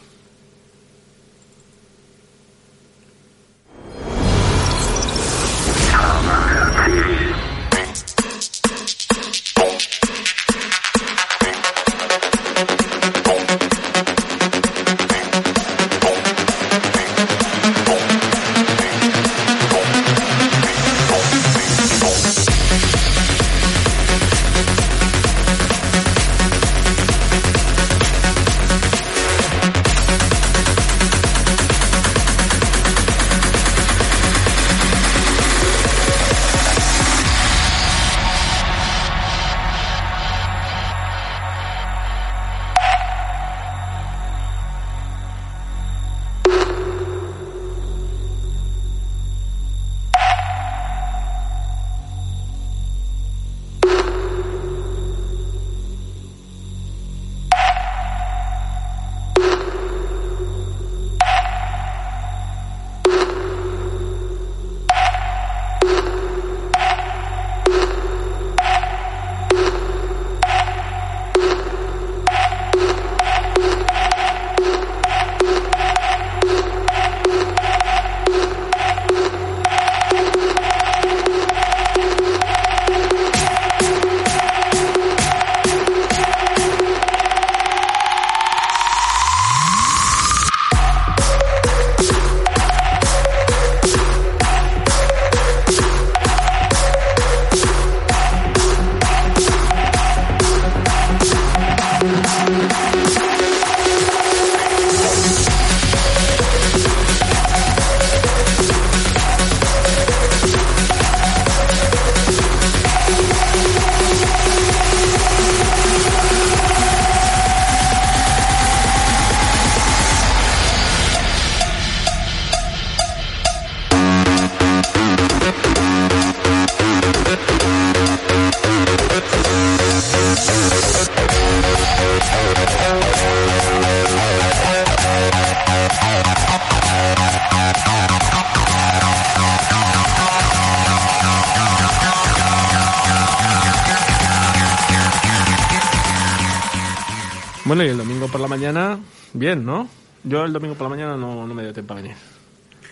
Bueno, y el domingo por la mañana, bien, ¿no? Yo el domingo por la mañana no, no me dio tiempo a venir.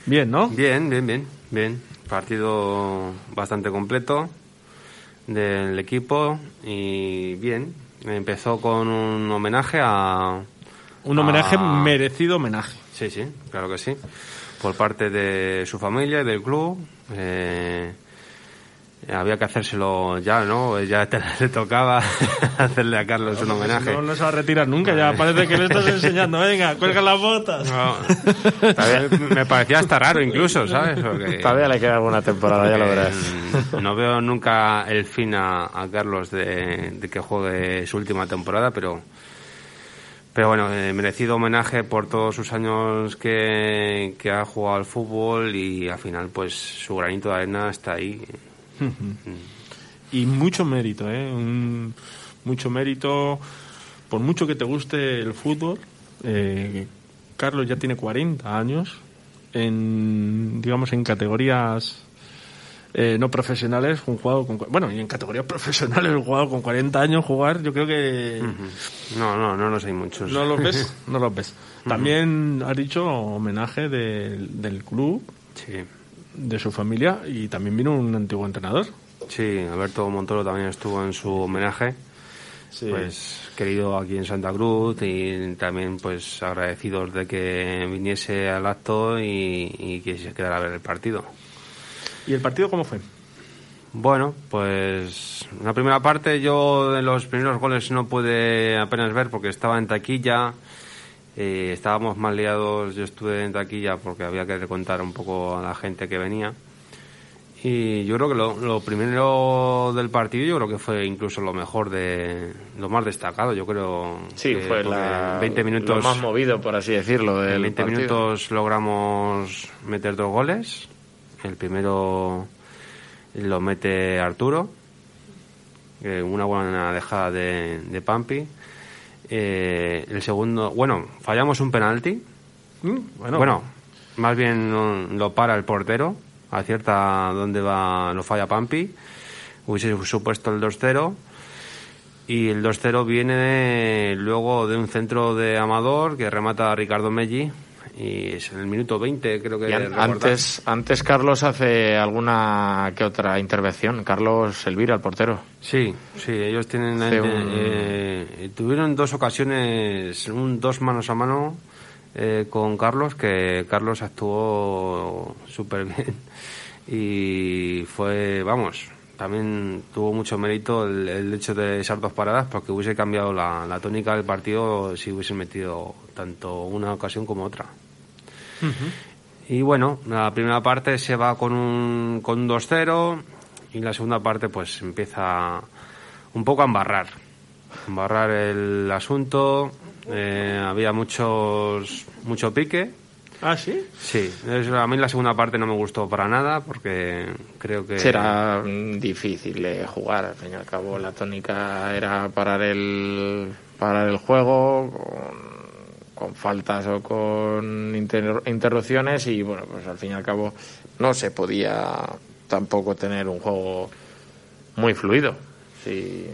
Bien, ¿no? Bien, bien, bien, bien. Partido bastante completo del equipo y bien. Empezó con un homenaje a... Un homenaje, a- merecido homenaje. Sí, sí, claro que sí. Por parte de su familia y del club. Eh, había que hacérselo ya, ¿no? Ya te- [laughs] le tocaba [laughs] hacerle a Carlos un homenaje. No, no se va a retirar nunca, ya parece que le estás [laughs] enseñando. Venga, cuelga las botas. No, todavía me parecía hasta raro incluso, ¿sabes? Porque- Todavía le queda alguna temporada, ya lo verás. No veo nunca el fin a, a Carlos de, de que juegue su última temporada, pero pero bueno, eh, merecido homenaje por todos sus años que, que ha jugado al fútbol y al final pues su granito de arena está ahí. Y mucho mérito, ¿eh? Un- mucho mérito. Por mucho que te guste el fútbol, eh, Carlos ya tiene 40 años. En, digamos, en categorías eh, no profesionales, un jugador con, bueno, y en categorías [laughs] profesionales, un jugador con 40 años jugar, yo creo que... No, no, no los hay muchos. ¿No los ves? No los ves. [laughs] También has dicho homenaje del, del club, Sí. De su familia, y también vino un antiguo entrenador. Sí, Alberto Montoro también estuvo en su homenaje. Pues querido aquí en Santa Cruz y también pues agradecidos de que viniese al acto y, y que se quedara a ver el partido. ¿Y el partido cómo fue? Bueno, pues la primera parte yo de los primeros goles no pude apenas ver porque estaba en taquilla, eh, estábamos más liados, yo estuve en taquilla porque había que recontar un poco a la gente que venía. Y yo creo que lo, lo primero del partido yo creo que fue incluso lo mejor de lo más destacado, yo creo. Sí, que fue la, en 20 minutos lo más movido, por así decirlo, del en 20 partido. minutos logramos meter dos goles. El primero lo mete Arturo, una buena dejada de, de Pampi. Eh, el segundo, bueno, fallamos un penalti. Mm, Bueno, Bueno, más bien lo para el portero, acierta dónde va, lo falla Pampi. Hubiese supuesto el 2-0. Y el 2-0 viene luego de un centro de Amador que remata a Ricardo Melli. Y es en el minuto 20, creo que an- antes, antes Carlos hace alguna que otra intervención. Carlos Elvira, el portero. Sí, sí, ellos tienen un- eh, tuvieron dos ocasiones, un dos manos a mano eh, con Carlos, que Carlos actuó súper bien [laughs] y fue, vamos, también tuvo mucho mérito el, el hecho de esas dos paradas porque hubiese cambiado la, la tónica del partido si hubiese metido tanto una ocasión como otra. Y bueno, la primera parte se va con un, con un 2-0 y la segunda parte pues empieza un poco a embarrar. Embarrar el asunto. eh, había muchos mucho pique. ¿Ah, sí? Sí, es- a mí la segunda parte no me gustó para nada porque creo que... Será difícil de jugar, al fin y al cabo la tónica era parar el, parar el juego con, con faltas o con inter- interrupciones y bueno, pues al fin y al cabo no se podía tampoco tener un juego muy fluido. Sí.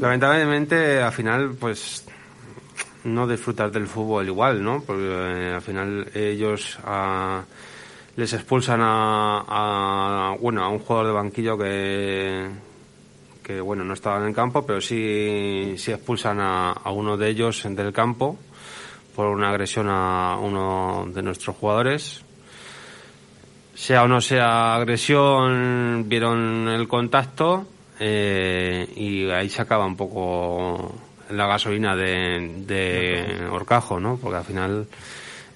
Lamentablemente, al final, pues no disfrutar del fútbol igual, ¿no? Porque eh, al final ellos ah, les expulsan a, a, bueno, a un jugador de banquillo que, que bueno, no estaba en el campo, pero sí, sí expulsan a, a uno de ellos del campo por una agresión a uno de nuestros jugadores sea o no sea agresión, vieron el contacto eh, y ahí se acaba un poco la gasolina de, de Orcajo, ¿no? Porque al final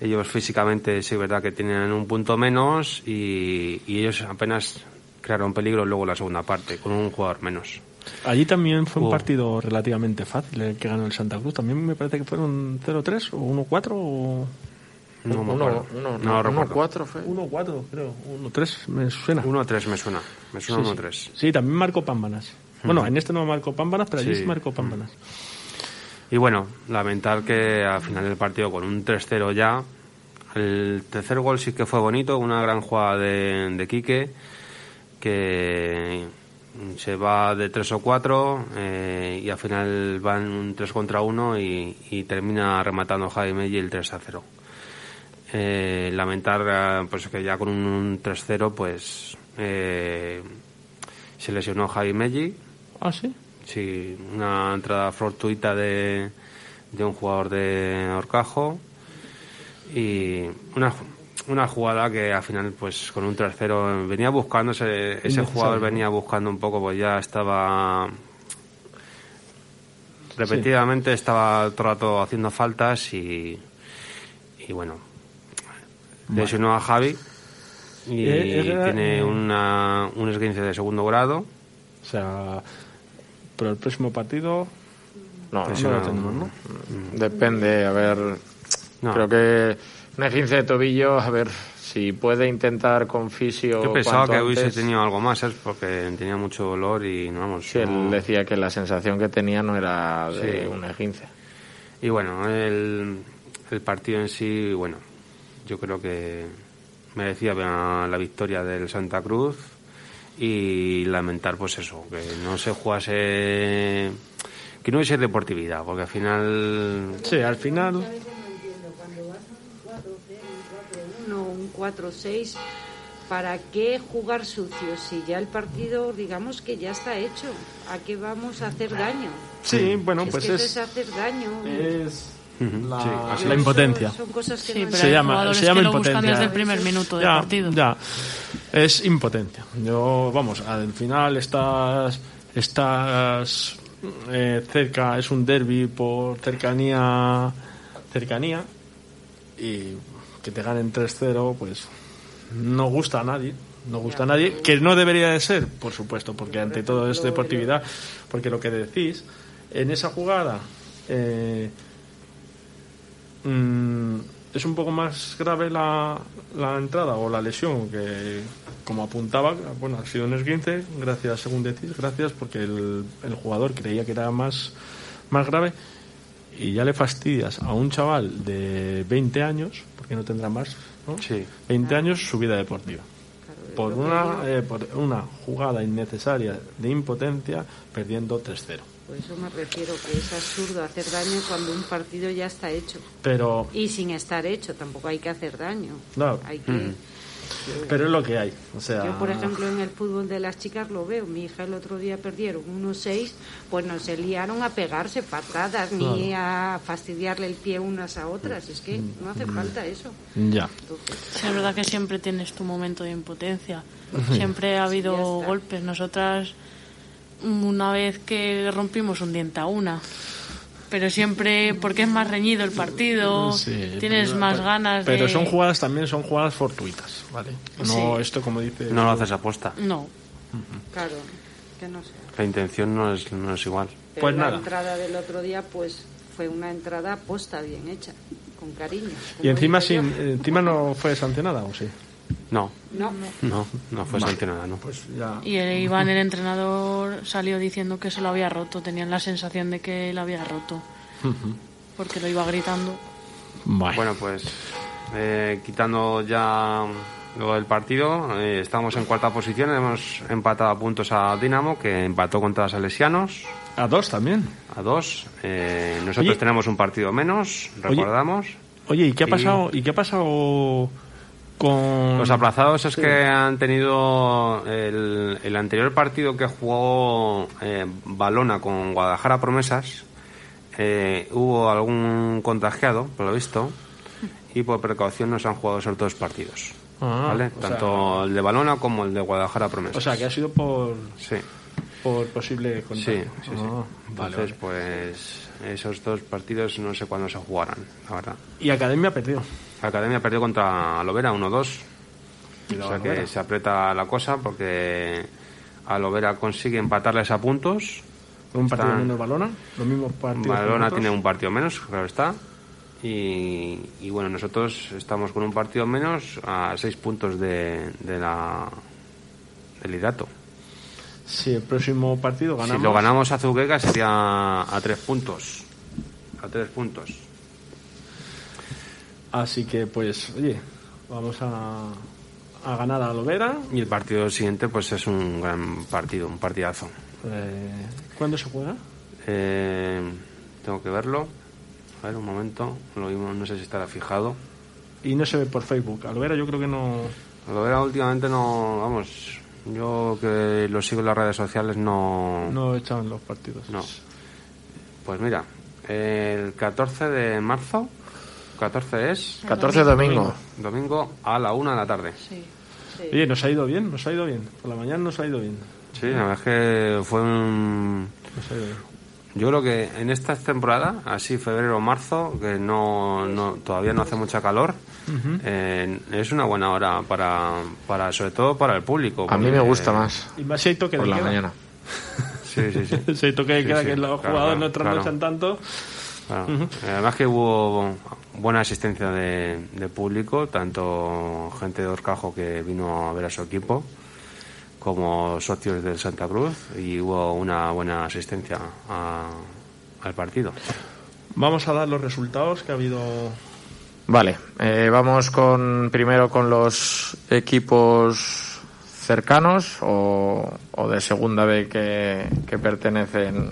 ellos físicamente sí es verdad que tienen un punto menos y, y ellos apenas crearon peligro luego la segunda parte, con un jugador menos. Allí también fue un Oh. partido relativamente fácil el que ganó el Santa Cruz. También me parece que fueron 0-3 o 1-4 o... No me acuerdo. uno, No no, lo uno recuerdo. cuatro fue. 1-4, creo. 1-3, me suena. 1-3 me suena, me suena Sí, 1-3. sí. Sí, también marcó Pámbanas. Bueno, en este no marcó Pámbanas, pero allí Sí. sí marcó Pámbanas. Y bueno, lamentar que al final del partido con un 3-0 ya, el tercer gol sí que fue bonito, una gran jugada de, de Quique, que se va de 3 o 4 eh, y al final van un 3 contra 1 y, y termina rematando Jaime y el 3 a 0. Eh, lamentar eh, pues que ya con un 3-0 pues eh, se lesionó Javi Melli Ah, sí. Sí, una entrada fortuita de, de un jugador de Orcajo y una, una jugada que al final, pues con un tercero, venía buscando, ese, jugador venía buscando un poco, pues ya estaba. Repetidamente estaba todo el rato haciendo faltas y, y bueno, lesionó a Javi y Eh, era- tiene una, un esguince de segundo grado. O sea, pero el próximo partido No, no eso lo no. tenemos, ¿no? Depende, a ver. No. Creo que un esguince de tobillo, a ver si puede intentar con fisio. Yo pensaba que hubiese antes. tenido algo más, ¿sabes? Porque tenía mucho dolor y no, vamos. Sí, no- él decía que la sensación que tenía no era de Sí. un esguince. Y bueno, el, el partido en sí, bueno, yo creo que merecía la victoria del Santa Cruz y lamentar pues eso, que no se jugase que no hubiese deportividad, porque al final Sí, al final. Un 4-0, un 4-1, un 4-6, ¿para qué jugar sucio si ya el partido, digamos que ya está hecho? ¿A qué vamos a hacer daño? Sí, bueno, es pues que eso es. es hacer daño. Es la, sí, la impotencia. Son, son cosas que Sí, no Se llama- se llama que lo impotencia. desde el primer minuto del ya, partido. Ya, es impotencia. Yo, vamos, al final estás, estás eh, cerca, es un derby por cercanía, cercanía, y que te ganen 3-0, pues no gusta a nadie. No gusta a nadie, que no debería de ser, por supuesto, porque ante todo es deportividad, porque lo que decís, en esa jugada, eh, Mm, es un poco más grave la, la entrada o la lesión que como apuntaba bueno ha sido un esguince gracias según decís gracias porque el, el jugador creía que era más más grave y ya le fastidias a un chaval de 20 años porque no tendrá más ¿no? Sí. 20 años su vida deportiva Claro, por una digo. eh, por una jugada innecesaria de impotencia perdiendo 3-0 Por eso me refiero que es absurdo hacer daño cuando un partido ya está hecho. pero Y sin estar hecho, tampoco hay que hacer daño. No. Hay que... pero es lo que hay o sea Yo, por ejemplo, en el fútbol de las chicas lo veo. Mi hija el otro día perdieron 1-6, pues no se liaron a pegarse patadas ni a fastidiarle el pie unas a otras. Es que no hace falta eso. ya Entonces, Sí, es verdad que siempre tienes tu momento de impotencia. Siempre ha habido golpes. Nosotras, una vez que rompimos un diente a una. Pero siempre, porque es más reñido el partido, Sí, tienes pero- más pero- ganas Pero de... son jugadas también, son jugadas fortuitas, ¿vale? No Sí. esto como dice... no lo haces aposta. No, claro, que no sé. La intención no es, no es igual. Pero Pues la nada. entrada del otro día, pues fue una entrada posta bien hecha, con cariño. Y encima, sin, encima no fue sancionada, ¿o sí? No, No, no, no fue sancionada, no. Pues ya... Y el Iván, el entrenador, salió diciendo que se lo había roto. Tenían la sensación de que lo había roto. Porque lo iba gritando. Vale. Bueno, pues eh, quitando ya lo del partido, eh, estamos en cuarta posición, hemos empatado a puntos a Dinamo, que empató contra Salesianos A dos también. a dos. Eh, nosotros Oye. tenemos un partido menos, recordamos. Oye, ¿y qué ha Y- pasado, ¿y qué ha pasado con... Los aplazados es que han tenido el, el anterior partido que jugó eh, Balona con Guadalajara Promesas. eh, hubo algún contagiado, por lo visto, y por precaución nos han jugado esos dos partidos. Ah, ¿vale? o sea- Tanto el de Balona como el de Guadalajara Promesas. O sea, que ha sido por, sí, por posible sí, contagio. sí, sí. Ah, vale, Entonces, vale. pues esos dos partidos no sé cuándo se jugarán, la verdad. Y Academia perdió. La Academia perdió contra Lovera 1-2. Y la O sea que se aprieta la cosa porque a Lovera consigue empatarles a puntos. Con un partido Están- menos Balona. Los mismos partidos. Balona tiene un partido menos, claro está. Y, y bueno, nosotros estamos con un partido menos a seis puntos de, de la, del liderato. Si el próximo partido ganamos... Si lo ganamos a Zuqueca sería a tres puntos. A tres puntos. Así que, pues, oye, vamos a, a ganar a Lovera. Y el partido siguiente pues es un gran partido, un partidazo. Eh, ¿Cuándo se juega? Eh, tengo que verlo. A ver, un momento. Lo vimos, no sé si estará fijado. Y no se ve por Facebook. A Lovera yo creo que no... Lo verá últimamente no, vamos, yo que lo sigo en las redes sociales no, No echaban los partidos. no. Pues mira, el 14 de marzo, 14 es 14 domingo. domingo a la una de la tarde. Sí. Oye, nos ha ido bien, nos ha ido bien. Por la mañana nos ha ido bien. Sí, la verdad es que fue un... Nos ha ido bien. Yo creo que en esta temporada, así febrero o marzo, que no, no todavía no hace mucha calor, eh, es una buena hora para, para sobre todo para el público. A mí me gusta más Y más si hay toque por de la queda. mañana. Sí, sí, sí. [laughs] Si hay toque de Sí, queda sí, que los claro, jugadores claro, no trasnochan claro. tanto. Claro. Además que hubo buena asistencia de, de público, tanto gente de Orcajo que vino a ver a su equipo, como socios del Santa Cruz, y hubo una buena asistencia a- al partido. Vamos a dar los resultados que ha habido Vale, eh, vamos con primero con los equipos cercanos o, o de segunda B que, que pertenecen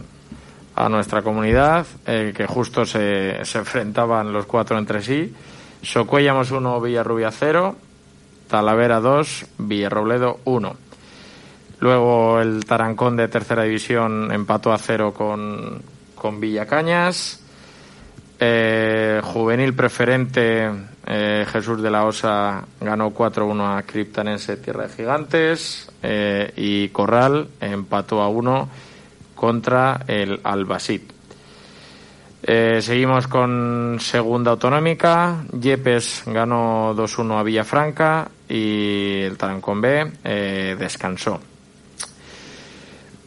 a nuestra comunidad, eh, que justo se, se enfrentaban los cuatro entre sí. Socuellamos 1, Villarrubia 0, Talavera 2, Villarrobledo 1. Luego el Tarancón de tercera división empató a cero con, con Villacañas. Eh, juvenil preferente eh, Jesús de la Osa ganó 4-1 a Criptanense Tierra de Gigantes y Corral empató a 1 contra el Albasit. Eh, seguimos con segunda autonómica. Yepes ganó 2-1 a Villafranca y el Tarancón B eh, descansó.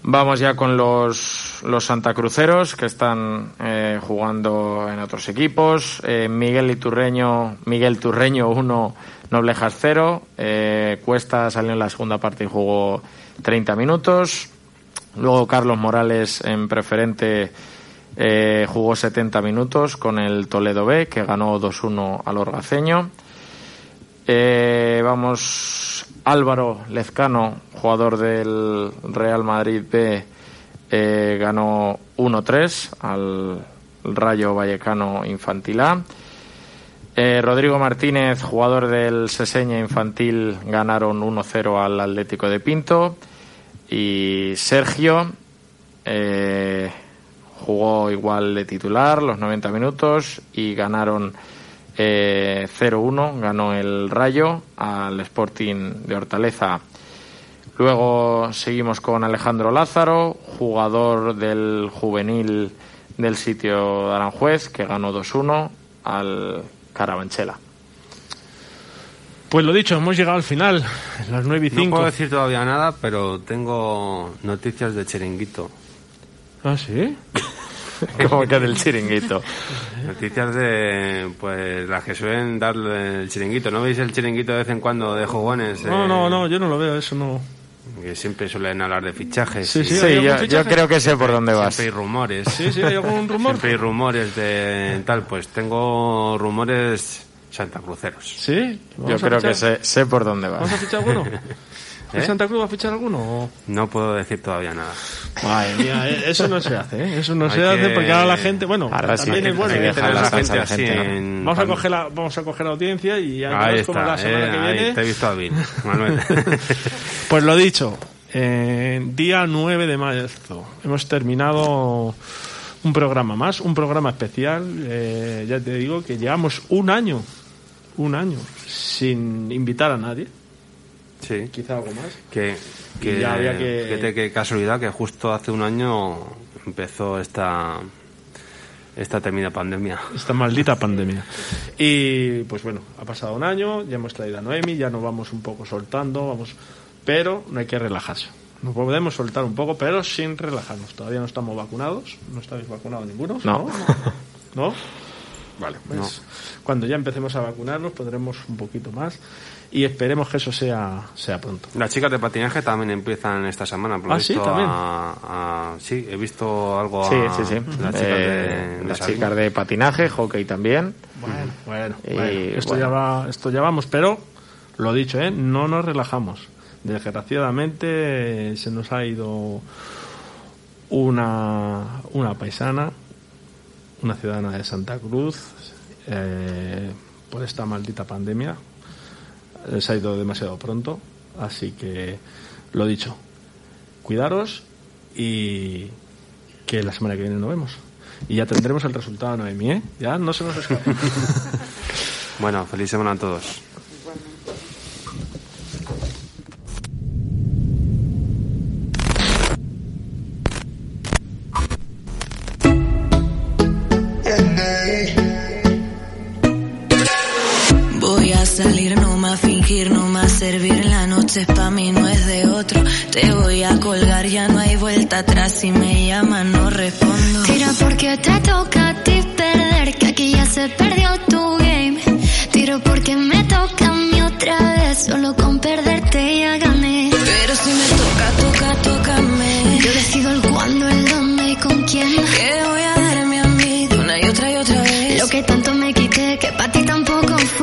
Vamos ya con los, los santacruceros que están eh, jugando en otros equipos. Eh, Miguel Iturreño, Miguel Turreño 1, Noblejas 0. Eh, Cuesta salió en la segunda parte y jugó 30 minutos. Luego Carlos Morales en preferente eh, jugó 70 minutos con el Toledo B, que ganó 2-1 al Orgaceño. Eh, vamos, Álvaro Lezcano, jugador del Real Madrid B, eh, ganó 1-3 al Rayo Vallecano Infantil A. Rodrigo Martínez, jugador del Seseña Infantil, ganaron 1-0 al Atlético de Pinto. Y Sergio eh, jugó igual de titular los 90 minutos y ganaron eh, 0-1, ganó el Rayo al Sporting de Hortaleza. Luego seguimos con Alejandro Lázaro, jugador del juvenil del sitio de Aranjuez, que ganó 2-1 al Carabanchela. Pues lo dicho, hemos llegado al final, las 9 y No 5. puedo decir todavía nada, pero tengo noticias de Chiringuito. ¿Ah, sí? [laughs] Como que del chiringuito. Noticias de, pues, las que suelen darle el chiringuito. ¿No veis el chiringuito de vez en cuando de jugones? No, Eh, no, no, yo no lo veo, eso no. Que siempre suelen hablar de fichajes. Sí, sí, Sí, ¿hay yo, algún yo fichaje? creo que sé por dónde vas. Siempre hay rumores. Sí, sí, hay algún rumor. Siempre hay rumores de tal. Pues tengo rumores santacruceros. Sí, Yo ¿Vamos a creo que sé, sé por dónde ¿Vamos a vas. fichar alguno? [laughs] ¿El ¿Eh? Santa Cruz va a fichar alguno? o? No puedo decir todavía nada. Madre mía, eh, eso no se hace, ¿eh? Eso no Hay se hace que- porque ahora la gente, bueno, Ahora sí, también es que- bueno. hay que ¿eh? la gente a así en- Vamos a coger la, vamos a coger la audiencia y ya Ahí está, la semana eh, que ahí viene. te he visto hábil, Manuel. [laughs] Pues lo dicho, eh, día 9 de marzo hemos terminado un programa más, un programa especial. eh, ya te digo que llevamos un año, un año, sin invitar a nadie, sí. quizá algo más. Que, que, ya había que- fíjate qué casualidad que justo hace un año empezó esta esta temida pandemia. Esta maldita [laughs] pandemia. Y pues bueno, ha pasado un año, ya hemos traído a Noemi, ya nos vamos un poco soltando, vamos, pero no hay que relajarse. Nos podemos soltar un poco, pero sin relajarnos. Todavía no estamos vacunados, no estáis vacunados ninguno. No. ¿No? [laughs] Vale, pues cuando ya empecemos a vacunarnos podremos un poquito más y esperemos que eso sea, sea pronto. Las chicas de patinaje también empiezan esta semana. por lo Ah, ¿sí? ¿También? a- a- sí, he visto algo a Sí, sí, sí. las chicas Eh, de, de las Salín. chicas de patinaje, hockey también. Bueno, bueno, Y, bueno, esto, bueno. Ya va, esto ya vamos, pero lo dicho, ¿eh? no nos relajamos. Desgraciadamente se nos ha ido una, una paisana, una ciudadana de Santa Cruz, eh, por esta maldita pandemia. Eh, Se ha ido demasiado pronto, así que lo dicho, cuidaros y que la semana que viene nos vemos. Y ya tendremos el resultado Noemí, ¿eh? Ya no se nos escapa. [laughs] [laughs] Bueno, feliz semana a todos. Fingir, no más servir. La noche es pa' mí, no es de otro. Te voy a colgar, ya no hay vuelta atrás. Si me llaman, no respondo. Tira porque te toca a ti perder, que aquí ya se perdió tu game. Tiro porque me toca a mí otra vez, solo con perderte